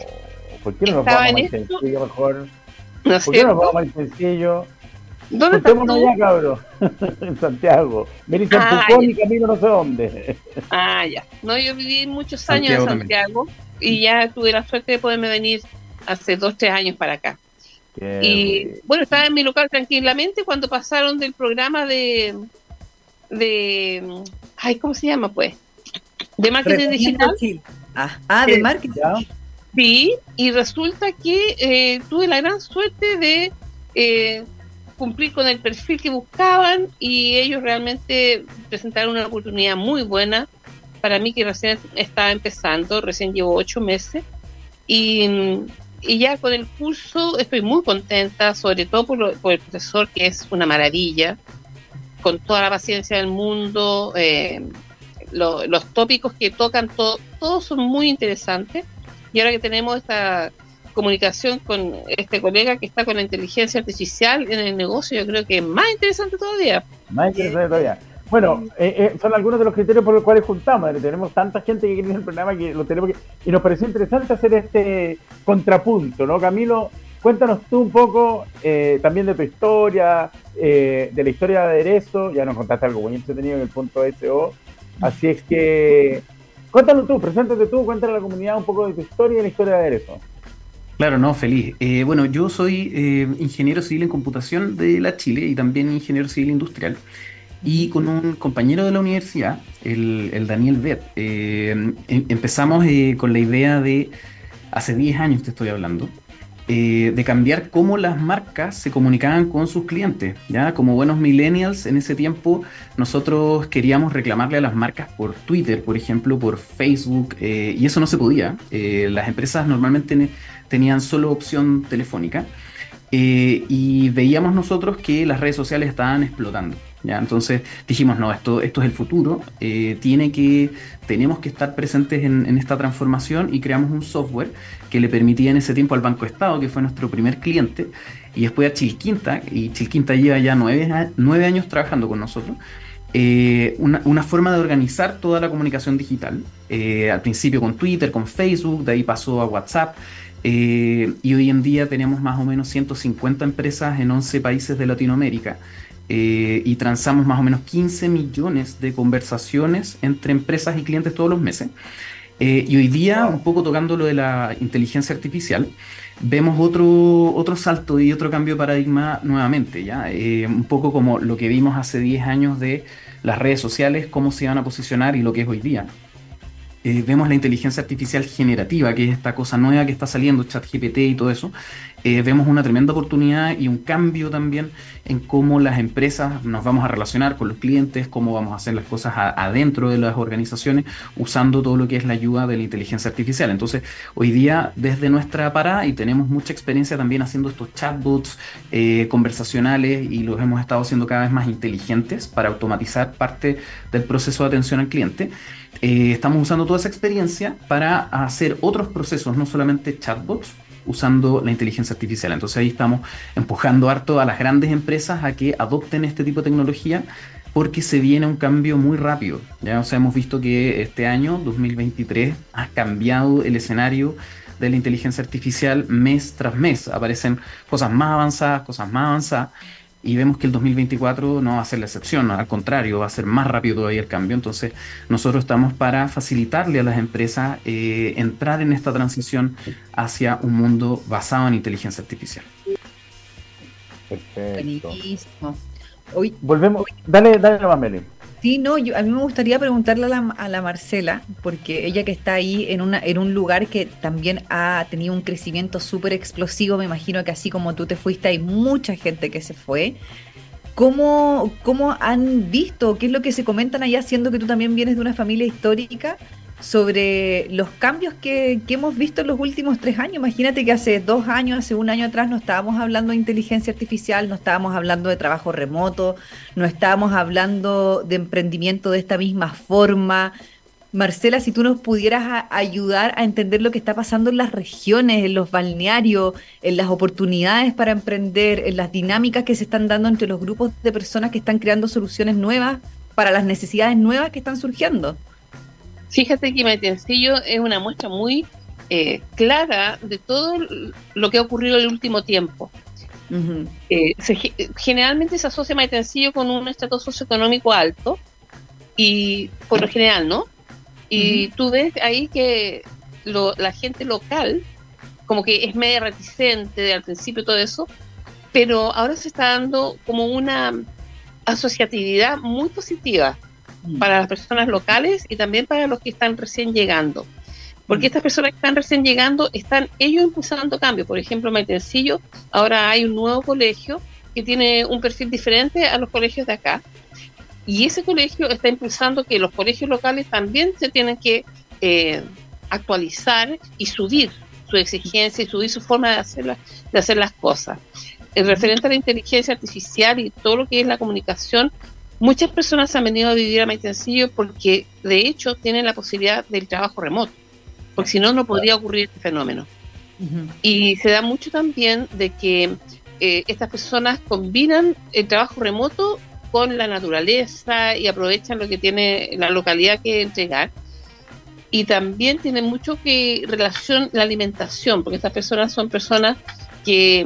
¿Por qué no nos vamos más sencillo mejor? No ¿Por qué no nos vamos más sencillo? ¿Dónde estás tú? allá, cabrón. en Santiago. Me dicen ah, Pucón y camino no sé dónde.
ah, ya. No, yo viví muchos años en Santiago y ya tuve la suerte de poderme venir hace dos, tres años para acá. Y bueno, estaba en mi local tranquilamente cuando pasaron del programa de de ay, ¿cómo se llama pues? De marketing digital.
Ah, ah de marketing.
Sí, y resulta que eh, tuve la gran suerte de eh, cumplir con el perfil que buscaban y ellos realmente presentaron una oportunidad muy buena para mí que recién estaba empezando, recién llevo ocho meses y, ya con el curso estoy muy contenta, sobre todo por, el profesor que es una maravilla, con toda la paciencia del mundo, eh, los tópicos que tocan, todos son muy interesantes y ahora que tenemos esta comunicación con este colega que está con la inteligencia artificial en el negocio, yo creo que es más interesante todavía.
Más interesante todavía. Bueno, eh, eh, son algunos de los criterios por los cuales juntamos. Tenemos tanta gente que quiere el programa que lo tenemos que... Y nos pareció interesante hacer este contrapunto, ¿no? Camilo, cuéntanos tú un poco eh, también de tu historia, de la historia de aderezo. Ya nos contaste algo muy entretenido en el punto SO. Así es que Cuéntanos tú, preséntate tú, cuéntale a la comunidad un poco de tu historia y la historia de aderezo.
Claro, no, feliz. Eh, bueno, yo soy eh, ingeniero civil en computación de la Chile y también ingeniero civil industrial. Y con un compañero de la universidad, el, Daniel Bet, eh, em, empezamos con la idea de, hace 10 años te estoy hablando, eh, de cambiar cómo las marcas se comunicaban con sus clientes. ¿ya? Como buenos millennials en ese tiempo, nosotros queríamos reclamarle a las marcas por Twitter, por ejemplo, por Facebook, eh, y eso no se podía. Eh, las empresas normalmente tenían solo opción telefónica. y veíamos nosotros que las redes sociales estaban explotando. Entonces dijimos, no, esto, esto es el futuro, eh, tiene que, tenemos que estar presentes en, esta transformación y creamos un software que le permitía en ese tiempo al Banco Estado, que fue nuestro primer cliente, y después a Chilquinta, y Chilquinta lleva ya nueve, años trabajando con nosotros, eh, una, forma de organizar toda la comunicación digital. Eh, al principio con Twitter, con Facebook, de ahí pasó a WhatsApp. y hoy en día tenemos más o menos 150 empresas en 11 países de Latinoamérica. Eh, y transamos más o menos 15 millones de conversaciones entre empresas y clientes todos los meses. Eh, y hoy día, un poco tocando lo de la inteligencia artificial, vemos otro, otro salto y otro cambio de paradigma nuevamente, ¿ya? Eh, un poco como lo que vimos hace 10 años de las redes sociales, cómo se van a posicionar y lo que es hoy día. Vemos la inteligencia artificial generativa, que es esta cosa nueva que está saliendo, ChatGPT y todo eso, eh, vemos una tremenda oportunidad y un cambio también en cómo las empresas nos vamos a relacionar con los clientes, cómo vamos a hacer las cosas adentro de las organizaciones usando todo lo que es la ayuda de la inteligencia artificial. Entonces, hoy día desde nuestra parada y tenemos mucha experiencia también haciendo estos chatbots eh, conversacionales y los hemos estado haciendo cada vez más inteligentes para automatizar parte del proceso de atención al cliente. Eh, estamos usando toda esa experiencia para hacer otros procesos, no solamente chatbots, usando la inteligencia artificial. Entonces ahí estamos empujando harto a las grandes empresas a que adopten este tipo de tecnología porque se viene un cambio muy rápido. Ya o sea, hemos visto que este año, 2023, ha cambiado el escenario de la inteligencia artificial mes tras mes. Aparecen cosas más avanzadas, cosas más avanzadas y vemos que el 2024 no va a ser la excepción, al contrario, va a ser más rápido todavía el cambio. Entonces, nosotros estamos para facilitarle a las empresas eh, entrar en esta transición hacia un mundo basado en inteligencia artificial.
Perfecto. Hoy, Volvemos. dale, dale nomás, Meli.
Sí, no, yo, a mí me gustaría preguntarle a la, Marcela, porque ella que está ahí en, una, en un lugar que también ha tenido un crecimiento súper explosivo, me imagino que así como tú te fuiste, hay mucha gente que se fue. ¿Cómo, ¿Cómo han visto? ¿Qué es lo que se comentan allá, siendo que tú también vienes de una familia histórica? Sobre los cambios que, hemos visto en los últimos tres años. Imagínate que hace dos años, hace un año atrás, no estábamos hablando de inteligencia artificial, no estábamos hablando de trabajo remoto, no estábamos hablando de emprendimiento de esta misma forma. Marcela, si tú nos pudieras ayudar a entender lo que está pasando en las regiones, en los balnearios, en las oportunidades para emprender, en las dinámicas que se están dando entre los grupos de personas que están creando soluciones nuevas para las necesidades nuevas que están surgiendo.
Fíjate que Maitencillo es una muestra muy eh, clara de todo lo que ha ocurrido en el último tiempo. Eh, generalmente se asocia Maitencillo con un estatus socioeconómico alto, y por lo general, ¿no? Y tú ves ahí que la gente local, como que es media reticente de, al principio todo eso, pero ahora se está dando como una asociatividad muy positiva. Para las personas locales y también para los que están recién llegando. Porque mm. estas personas que están recién llegando están ellos impulsando cambios. Por ejemplo, en Maitencillo, ahora hay un nuevo colegio que tiene un perfil diferente a los colegios de acá. Y ese colegio está impulsando que los colegios locales también se tienen que eh, actualizar y subir su exigencia y subir su forma de hacer, de hacer las cosas. En referente a la inteligencia artificial y todo lo que es la comunicación, Muchas personas han venido a vivir a Maitencillo porque de hecho tienen la posibilidad del trabajo remoto, porque si no, no podría ocurrir este fenómeno. Y se da mucho también de que eh, estas personas combinan el trabajo remoto con la naturaleza y aprovechan lo que tiene la localidad que entregar. Y también tiene mucho que relación la alimentación, porque estas personas son personas que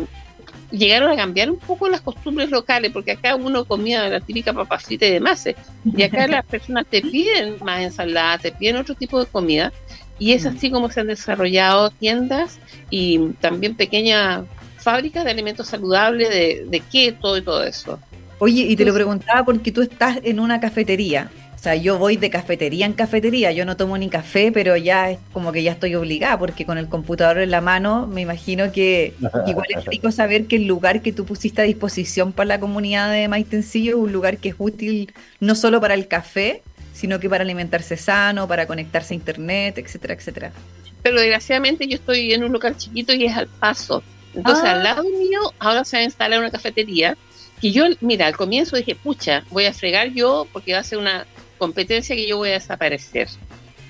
llegaron a cambiar un poco las costumbres locales, porque acá uno comía la típica papacita y demás, y acá las personas te piden más ensalada, te piden otro tipo de comida, y es así como se han desarrollado tiendas y también pequeñas fábricas de alimentos saludables, de, de keto y todo eso.
Oye, y te lo preguntaba porque tú estás en una cafetería. O sea, yo voy de cafetería en cafetería, yo no tomo ni café, pero ya es como que ya estoy obligada, porque con el computador en la mano me imagino que igual es rico saber que el lugar que tú pusiste a disposición para la comunidad de Maitencillo es un lugar que es útil no solo para el café, sino que para alimentarse sano, para conectarse a internet, etcétera, etcétera.
Pero desgraciadamente yo estoy en un lugar chiquito y es al paso. Entonces al ah. lado mío ahora se va a instalar una cafetería que yo, mira, al comienzo dije, pucha, voy a fregar yo porque va a ser una competencia que yo voy a desaparecer.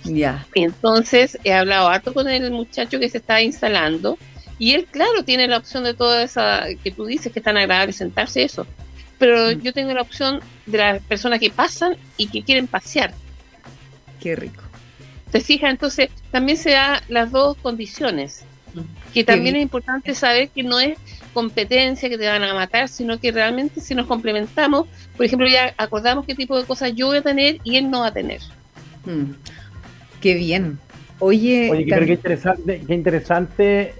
Ya.
Entonces he hablado harto con el muchacho que se está instalando y él, claro, tiene la opción de toda esa que tú dices que es tan agradable sentarse eso. Pero mm. yo tengo la opción de las personas que pasan y que quieren pasear.
Qué rico.
¿Te fijas? Entonces también se da las dos condiciones. Que también es importante saber que no es competencia que te van a matar, sino que realmente si nos complementamos, por ejemplo, ya acordamos qué tipo de cosas yo voy a tener y él no va a tener.
Hmm. Qué bien. Oye,
Oye qué, interesante, qué interesante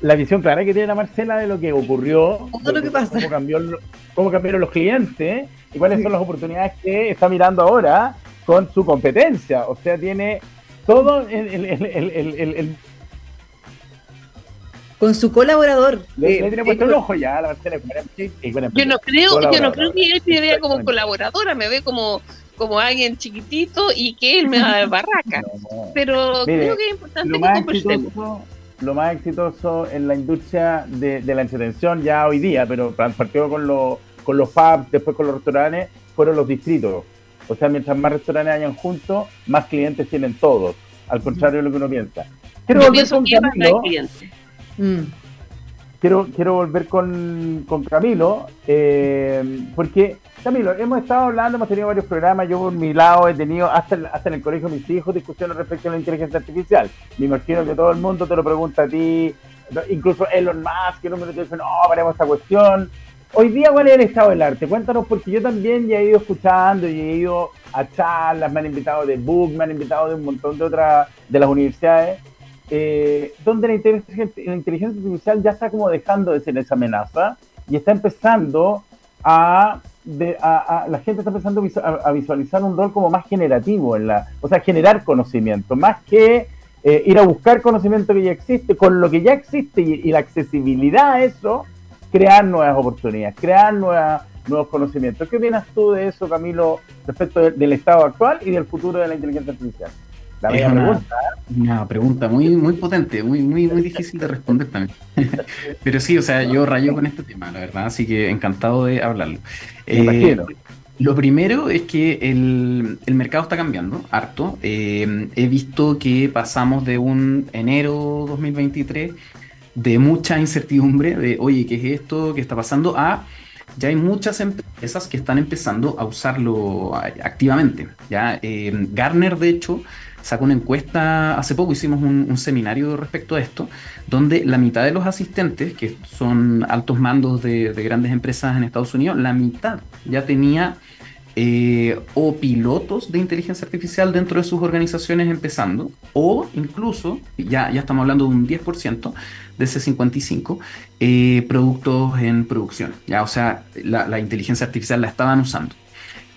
la visión clara que tiene la Marcela de lo que ocurrió,
Todo lo que pasa.
Cómo, cambió, cómo cambiaron los clientes y cuáles son las oportunidades que está mirando ahora con su competencia. O sea, tiene todo el, el
con su colaborador.
Le, tiene puesto el ojo ya, la
Yo no creo, yo no creo que él me vea como colaboradora, me ve como como alguien chiquitito y que él me va a dar barraca. Pero creo que es importante
lo más exitoso, Lo más exitoso en la industria de, la entretención ya hoy día, pero partió con, los con los pubs, después con los restaurantes, fueron los distritos. O sea, mientras más restaurantes hayan juntos, más clientes tienen todos. Al contrario de lo que uno piensa.
Quiero volver con Camilo.
Mm. Quiero, quiero volver con, con Camilo, eh, porque Camilo, hemos estado hablando, hemos tenido varios programas, yo por mi lado he tenido hasta, hasta en el colegio de mis hijos discusiones respecto a la inteligencia artificial. Me imagino que todo el mundo te lo pregunta a ti, incluso Elon Musk, que no me dice, no, paremos esta cuestión. Hoy día, ¿cuál es el estado del arte? Cuéntanos, porque yo también ya he ido escuchando y he ido a charlas, me han invitado de Book, me han invitado de un montón de otras, de las universidades, eh, donde la inteligencia, artificial ya está como dejando de ser esa amenaza y está empezando a, la gente está empezando a, visualizar un rol como más generativo en la, o sea, generar conocimiento, más que eh, ir a buscar conocimiento que ya existe, con lo que ya existe y, la accesibilidad a eso, crear nuevas oportunidades, crear nuevos conocimientos. ¿Qué opinas tú de eso, Camilo, respecto del estado actual y del futuro de la inteligencia artificial?
La es una, pregunta. una pregunta muy, muy potente, muy, muy, muy difícil de responder también. Pero sí, o sea, yo rayo con este tema, la verdad, así que encantado de hablarlo. Eh, lo primero es que el, mercado está cambiando harto. Eh, he visto que pasamos de un enero 2023 de mucha incertidumbre, de oye, ¿qué es esto? ¿Qué está pasando? a ya hay muchas empresas que están empezando a usarlo activamente. ¿ya? Eh, Garner, de hecho, sacó una encuesta, hace poco hicimos un, seminario respecto a esto, donde la mitad de los asistentes, que son altos mandos de, grandes empresas en Estados Unidos, la mitad ya tenía eh, o pilotos de inteligencia artificial dentro de sus organizaciones empezando, o incluso, ya, ya estamos hablando de un 10% de ese 55, eh, productos en producción. ¿ya? O sea, la inteligencia artificial la estaban usando.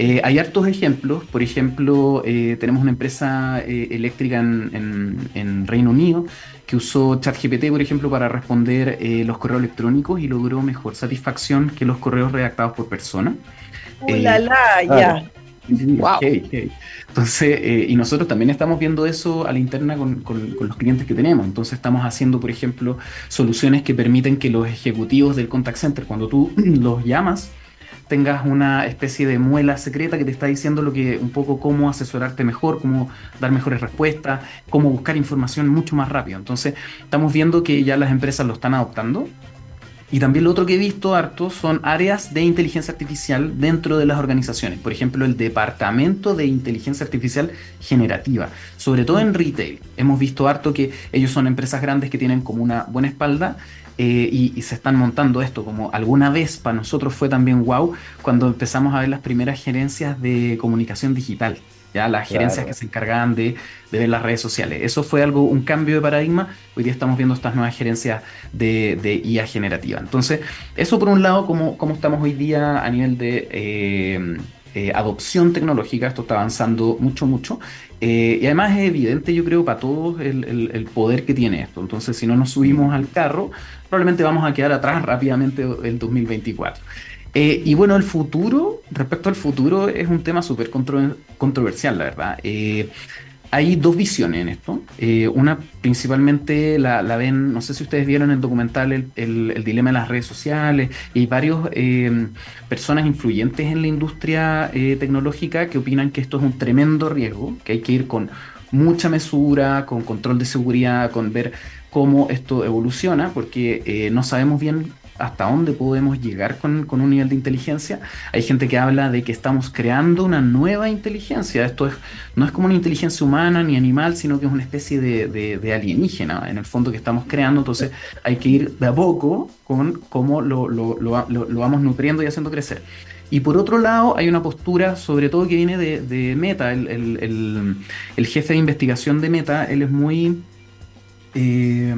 Eh, hay hartos ejemplos, por ejemplo, eh, tenemos una empresa eh, eléctrica en, Reino Unido que usó ChatGPT, por ejemplo, para responder los correos electrónicos y logró mejor satisfacción que los correos redactados por persona.
la, ya!
Wow. Entonces, y nosotros también estamos viendo eso a la interna con, con, los clientes que tenemos. Entonces, estamos haciendo, por ejemplo, soluciones que permiten que los ejecutivos del contact center, cuando tú los llamas, tengas una especie de muela secreta que te está diciendo lo que un poco cómo asesorarte mejor, cómo dar mejores respuestas, cómo buscar información mucho más rápido. Entonces, estamos viendo que ya las empresas lo están adoptando. Y también lo otro que he visto harto son áreas de inteligencia artificial dentro de las organizaciones. Por ejemplo, el departamento de inteligencia artificial generativa, sobre todo en retail. Hemos visto harto que ellos son empresas grandes que tienen como una buena espalda eh, y, se están montando esto, como alguna vez para nosotros fue también wow cuando empezamos a ver las primeras gerencias de comunicación digital, ya las gerencias que se encargaban de, ver las redes sociales. Eso fue algo, un cambio de paradigma. Hoy día estamos viendo estas nuevas gerencias de, IA generativa. Entonces, eso por un lado, como, como estamos hoy día a nivel de... Eh, eh, adopción tecnológica, esto está avanzando mucho, mucho. Eh, y además es evidente, yo creo, para todos el, poder que tiene esto. Entonces, si no nos subimos al carro, probablemente vamos a quedar atrás rápidamente en 2024. Eh, y bueno, el futuro, respecto al futuro, es un tema súper controversial, la verdad hay dos visiones en esto. Eh, una principalmente la, ven, no sé si ustedes vieron el documental El, dilema de las redes sociales, y hay varias eh, personas influyentes en la industria eh, tecnológica que opinan que esto es un tremendo riesgo, que hay que ir con mucha mesura, con control de seguridad, con ver cómo esto evoluciona, porque no sabemos bien hasta dónde podemos llegar con, un nivel de inteligencia. Hay gente que habla de que estamos creando una nueva inteligencia. Esto es, no es como una inteligencia humana ni animal, sino que es una especie de, alienígena, en el fondo, que estamos creando. Entonces hay que ir de a poco con cómo lo, vamos nutriendo y haciendo crecer. Y por otro lado, hay una postura, sobre todo que viene de, Meta, el, jefe de investigación de Meta, él es muy... Eh,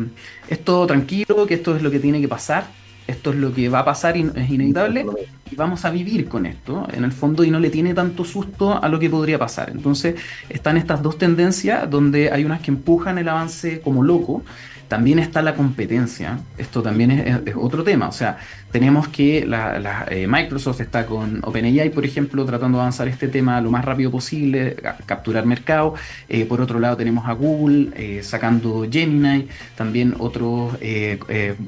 es todo tranquilo, que esto es lo que tiene que pasar, esto es lo que va a pasar y es inevitable y vamos a vivir con esto en el fondo y no le tiene tanto susto a lo que podría pasar. Entonces están estas dos tendencias donde hay unas que empujan el avance como loco. También está la competencia, esto también es, otro tema, o sea, tenemos que la, eh, Microsoft está con OpenAI, por ejemplo, tratando de avanzar este tema lo más rápido posible, capturar mercado, eh, por otro lado tenemos a Google eh, sacando Gemini, también otros,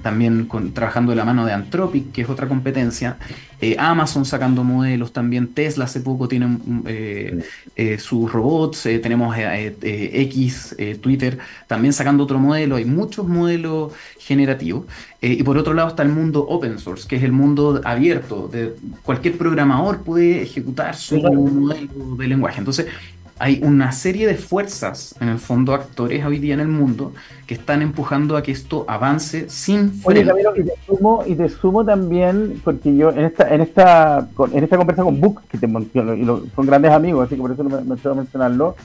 también trabajando de la mano de Anthropic, que es otra competencia, Amazon sacando modelos, también. Tesla hace poco tiene sus robots, tenemos X, Twitter, también sacando otro modelo, hay muchos modelos generativos. Eh, y por otro lado está el mundo open source, que es el mundo abierto. De, cualquier programador puede ejecutar su modelo de lenguaje. Entonces, hay una serie de fuerzas, en el fondo, actores hoy día en el mundo, que están empujando a que esto avance sin
freno. y te sumo, y te sumo también, porque yo en esta, en esta, en esta conversa con Book, que te y son grandes amigos, así que por eso no me, me a mencionarlo,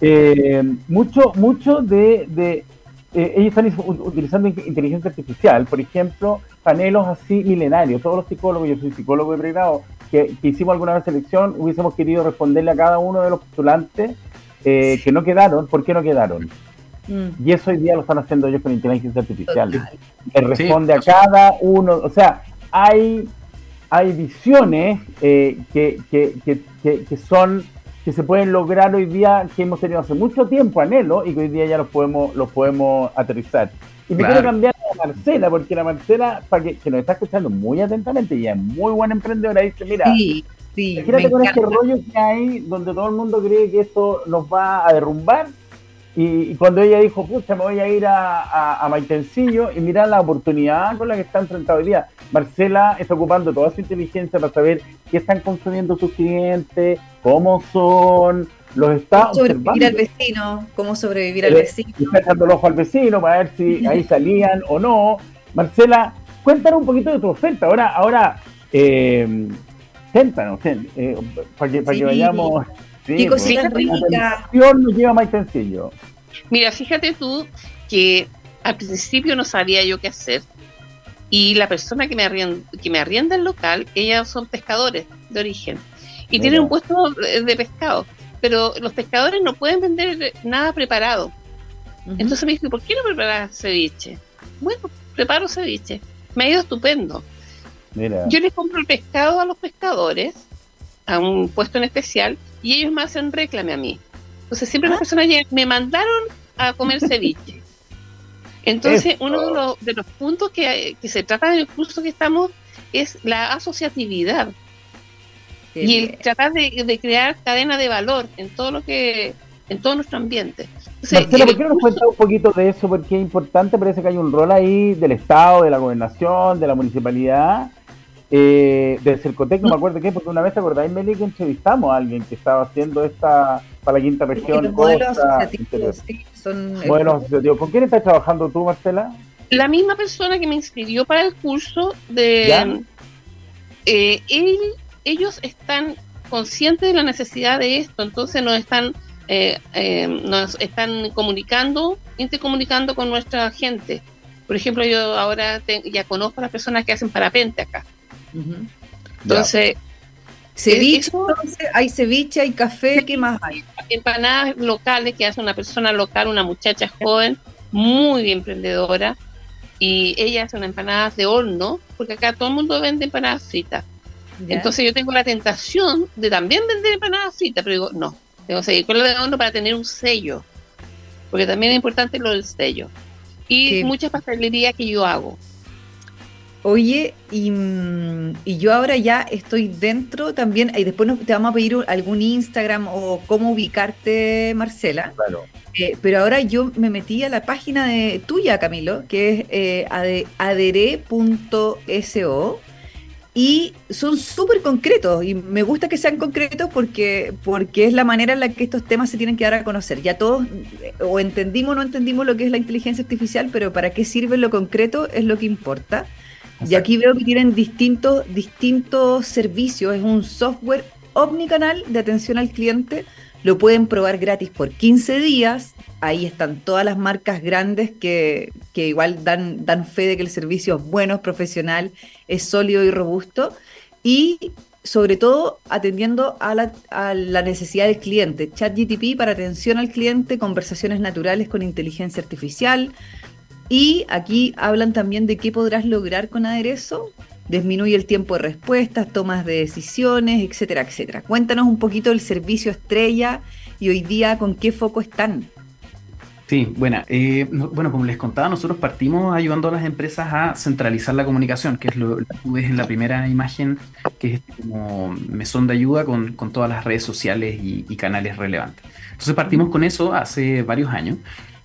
eh, mucho, mucho de eh, ellos están utilizando inteligencia artificial, por ejemplo, panelos así milenarios. Todos los psicólogos, yo soy psicólogo de pregrado, que, hicimos alguna vez selección, hubiésemos querido responderle a cada uno de los postulantes eh, que no quedaron, ¿por qué no quedaron? Mm. Y eso hoy día lo están haciendo ellos con inteligencia artificial. Que responde a cada uno, o sea, hay, hay visiones eh, que, que, que, que, son que se pueden lograr hoy día, que hemos tenido hace mucho tiempo anhelo y que hoy día ya los podemos, los podemos aterrizar. Y me quiero cambiar a Marcela, porque la Marcela, para que, nos está escuchando muy atentamente y es muy buena emprendedora, dice, mira, sí, sí, imagínate con este rollo que hay, donde todo el mundo cree que esto nos va a derrumbar, y, cuando ella dijo, pucha, me voy a ir a, a, Maitencillo y mira la oportunidad con la que está enfrentado hoy día. Marcela está ocupando toda su inteligencia para saber qué están consumiendo sus clientes, cómo son, los está
¿Cómo sobrevivir al vecino, cómo sobrevivir al eh, vecino.
Está echando el ojo al vecino para ver si ahí salían o no. Marcela, cuéntanos un poquito de tu oferta. Ahora, ahora, eh, cuéntanos, eh, para que, para que vayamos
Qué cosita rica.
nos lleva más sencillo.
Mira, fíjate tú que al principio no sabía yo qué hacer. Y la persona que me arrienda, que me arrienda el local, ellas son pescadores de origen. Y tienen un puesto de pescado. Pero los pescadores no pueden vender nada preparado. Entonces me dije, ¿por qué no preparar ceviche? Bueno, preparo ceviche. Me ha ido estupendo. Yo les compro el pescado a los pescadores, a un puesto en especial, y ellos me hacen reclame a mí. Entonces siempre las ah. personas llegan, me mandaron a comer ceviche. Entonces, uno de los, puntos que, se trata en el curso que estamos es la asociatividad. y el tratar de, crear cadena de valor en todo lo que en todo nuestro ambiente.
Marcela, ¿por qué no nos cuentas un poquito de eso? Porque es importante, parece que hay un rol ahí del Estado, de la gobernación, de la municipalidad, eh, del Cercotec, no me acuerdo qué, porque una vez te acordáis, Meli, que entrevistamos a alguien que estaba haciendo esta para la quinta región.
modelos asociativos, sí, son.
¿Con quién estás trabajando tú, Marcela?
La misma persona que me inscribió para el curso de. Eh, él, ellos están conscientes de la necesidad de esto, entonces nos están. Eh, eh, nos están comunicando, intercomunicando con nuestra gente. Por ejemplo, yo ahora ya conozco a las personas que hacen parapente acá. Entonces,
ceviche, hay ceviche, hay café, ¿qué más hay?
Empanadas locales que hace una persona local, una muchacha joven, muy emprendedora, y ella hace unas empanadas de horno, porque acá todo el mundo vende empanadas fritas. Entonces yo tengo la tentación de también vender empanadas fritas, pero digo, no, tengo que seguir con lo de horno para tener un sello, porque también es importante lo del sello. Y muchas pastelerías que yo hago.
Oye, y, yo ahora ya estoy dentro también, y después te vamos a pedir algún Instagram o cómo ubicarte, Marcela. Claro. Eh, pero ahora yo me metí a la página de tuya, Camilo, que es eh, adere.so. Y son súper concretos y me gusta que sean concretos porque, porque es la manera en la que estos temas se tienen que dar a conocer. Ya todos eh, o entendimos o no entendimos lo que es la inteligencia artificial, pero para qué sirve lo concreto es lo que importa. Y aquí veo que tienen distintos, distintos servicios. Es un software omnicanal de atención al cliente. Lo pueden probar gratis por 15 días. Ahí están todas las marcas grandes que, igual dan, dan fe de que el servicio es bueno, es profesional, es sólido y robusto. Y sobre todo atendiendo a la, a la necesidad del cliente. ChatGTP para atención al cliente, conversaciones naturales con inteligencia artificial, y aquí hablan también de qué podrás lograr con aderezo. Disminuye el tiempo de respuestas, tomas de decisiones, etcétera, etcétera. Cuéntanos un poquito del servicio estrella y hoy día con qué foco están.
Sí, bueno, eh, bueno, como les contaba, nosotros partimos ayudando a las empresas a centralizar la comunicación, que es lo que ves en la primera imagen, que es como mesón de ayuda con, con todas las redes sociales y, y, canales relevantes. Entonces partimos con eso hace varios años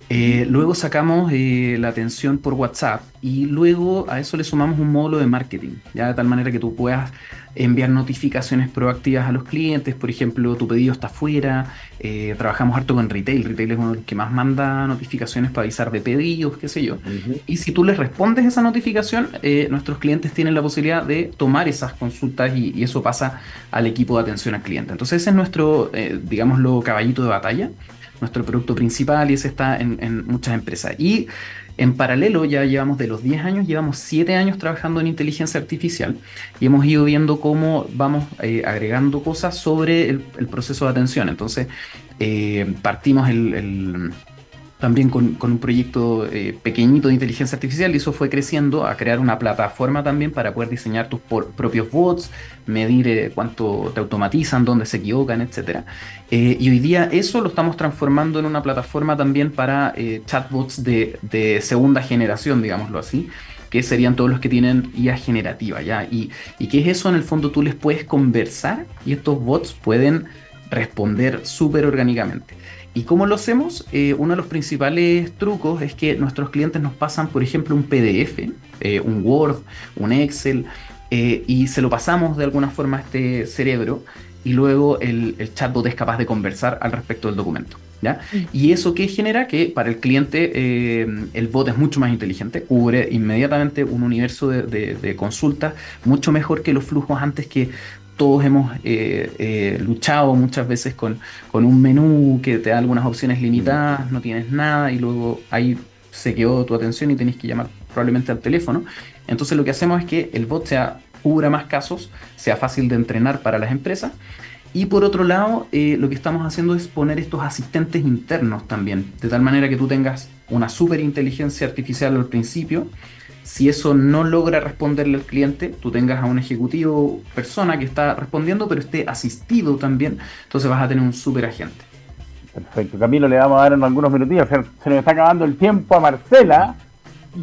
eh, luego sacamos eh, la atención por WhatsApp y luego a eso le sumamos un módulo de marketing, ya de tal manera que tú puedas enviar notificaciones proactivas a los clientes, por ejemplo, tu pedido está fuera, eh, trabajamos harto con retail, retail es uno de los que más manda notificaciones para avisar de pedidos, qué sé yo, y si tú les respondes esa notificación, nuestros clientes tienen la posibilidad de tomar esas consultas y, y, eso pasa al equipo de atención al cliente. Entonces ese es nuestro, digámoslo, caballito de batalla nuestro producto principal y ese está en, muchas empresas. Y en paralelo ya llevamos de los 10 años, llevamos 7 años trabajando en inteligencia artificial y hemos ido viendo cómo vamos eh, agregando cosas sobre el, proceso de atención. Entonces, eh, partimos el, también con, un proyecto eh, pequeñito de inteligencia artificial y eso fue creciendo a crear una plataforma también para poder diseñar tus propios bots, medir eh, cuánto te automatizan, dónde se equivocan, etc. Eh, y hoy día eso lo estamos transformando en una plataforma también para chatbots de, segunda generación, digámoslo así, que serían todos los que tienen IA generativa, ¿ya? Y, y qué es eso, en el fondo tú les puedes conversar y estos bots pueden responder súper orgánicamente. ¿Y cómo lo hacemos? Eh, uno de los principales trucos es que nuestros clientes nos pasan, por ejemplo, un PDF, eh, un Word, un Excel, eh, y se lo pasamos de alguna forma a este cerebro y luego el, chatbot es capaz de conversar al respecto del documento. ¿ya? Mm. Y eso que genera que para el cliente el bot es mucho más inteligente, cubre inmediatamente un universo de, de consultas mucho mejor que los flujos antes que todos hemos eh, eh, luchado muchas veces con, un menú que te da algunas opciones limitadas, no tienes nada y luego ahí se quedó tu atención y tenés que llamar probablemente al teléfono. Entonces lo que hacemos es que el bot sea, cubra más casos, sea fácil de entrenar para las empresas. Y por otro lado, eh, lo que estamos haciendo es poner estos asistentes internos también, de tal manera que tú tengas una super inteligencia artificial al principio, si eso no logra responderle al cliente, tú tengas a un ejecutivo persona que está respondiendo, pero esté asistido también, entonces vas a tener un super agente.
Perfecto, Camilo, le vamos a dar en algunos minutillos. Se, nos está acabando el tiempo a Marcela,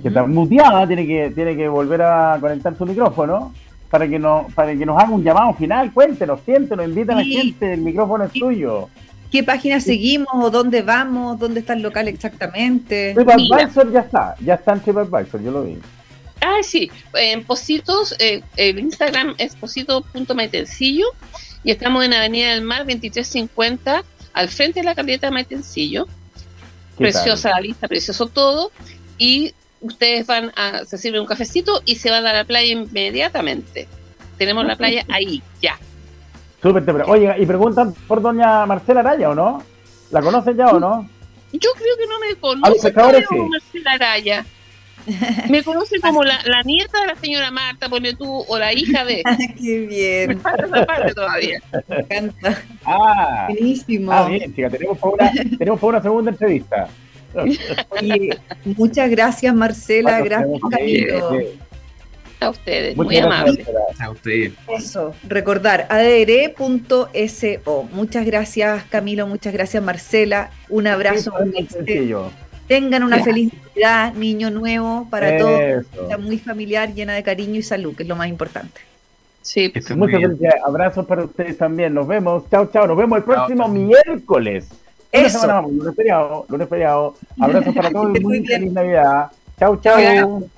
que está muteada, tiene que, tiene que volver a conectar su micrófono para que, nos, para que nos haga un llamado final. Cuéntenos, siéntenos, invita a la gente, el micrófono es tuyo.
¿Qué página seguimos o dónde vamos? ¿Dónde está el local exactamente?
TripAdvisor ya está, ya está en TripAdvisor, yo lo vi.
Ah, sí, en Positos, eh, el Instagram es posito.maitencillo y estamos en Avenida del Mar 2350, al frente de la caleta Maitencillo. Preciosa la lista, precioso todo. Y ustedes van a, se sirven un cafecito y se van a la playa inmediatamente. Tenemos la playa ahí, ya.
Súper, oye, y preguntan por doña Marcela Araya, ¿o no? ¿La conocen ya o no?
Yo creo que no me conoce como Marcela Araya. Me conoce como la, la, nieta de la señora Marta, pone tú, o la hija de.
Qué bien. Me falta esa parte todavía. Me encanta.
Ah, Buenísimo. Ah, bien, chica, tenemos para una, tenemos para una segunda entrevista.
Oye, muchas gracias, Marcela. gracias, Camilo.
A ustedes, muy amables.
A ustedes.
Eso, recordar, adr.so. Muchas gracias, Camilo, muchas gracias, Marcela. Un abrazo. Tengan una feliz Navidad, niño nuevo, para todos. muy familiar, llena de cariño y salud, que es lo más importante.
Sí, muchas gracias. Abrazos para ustedes también. Nos vemos. Chao, chao. Nos vemos el próximo miércoles.
Eso.
lunes feriado, lunes feriado. Abrazos para todos muy feliz Navidad. Chao, chao.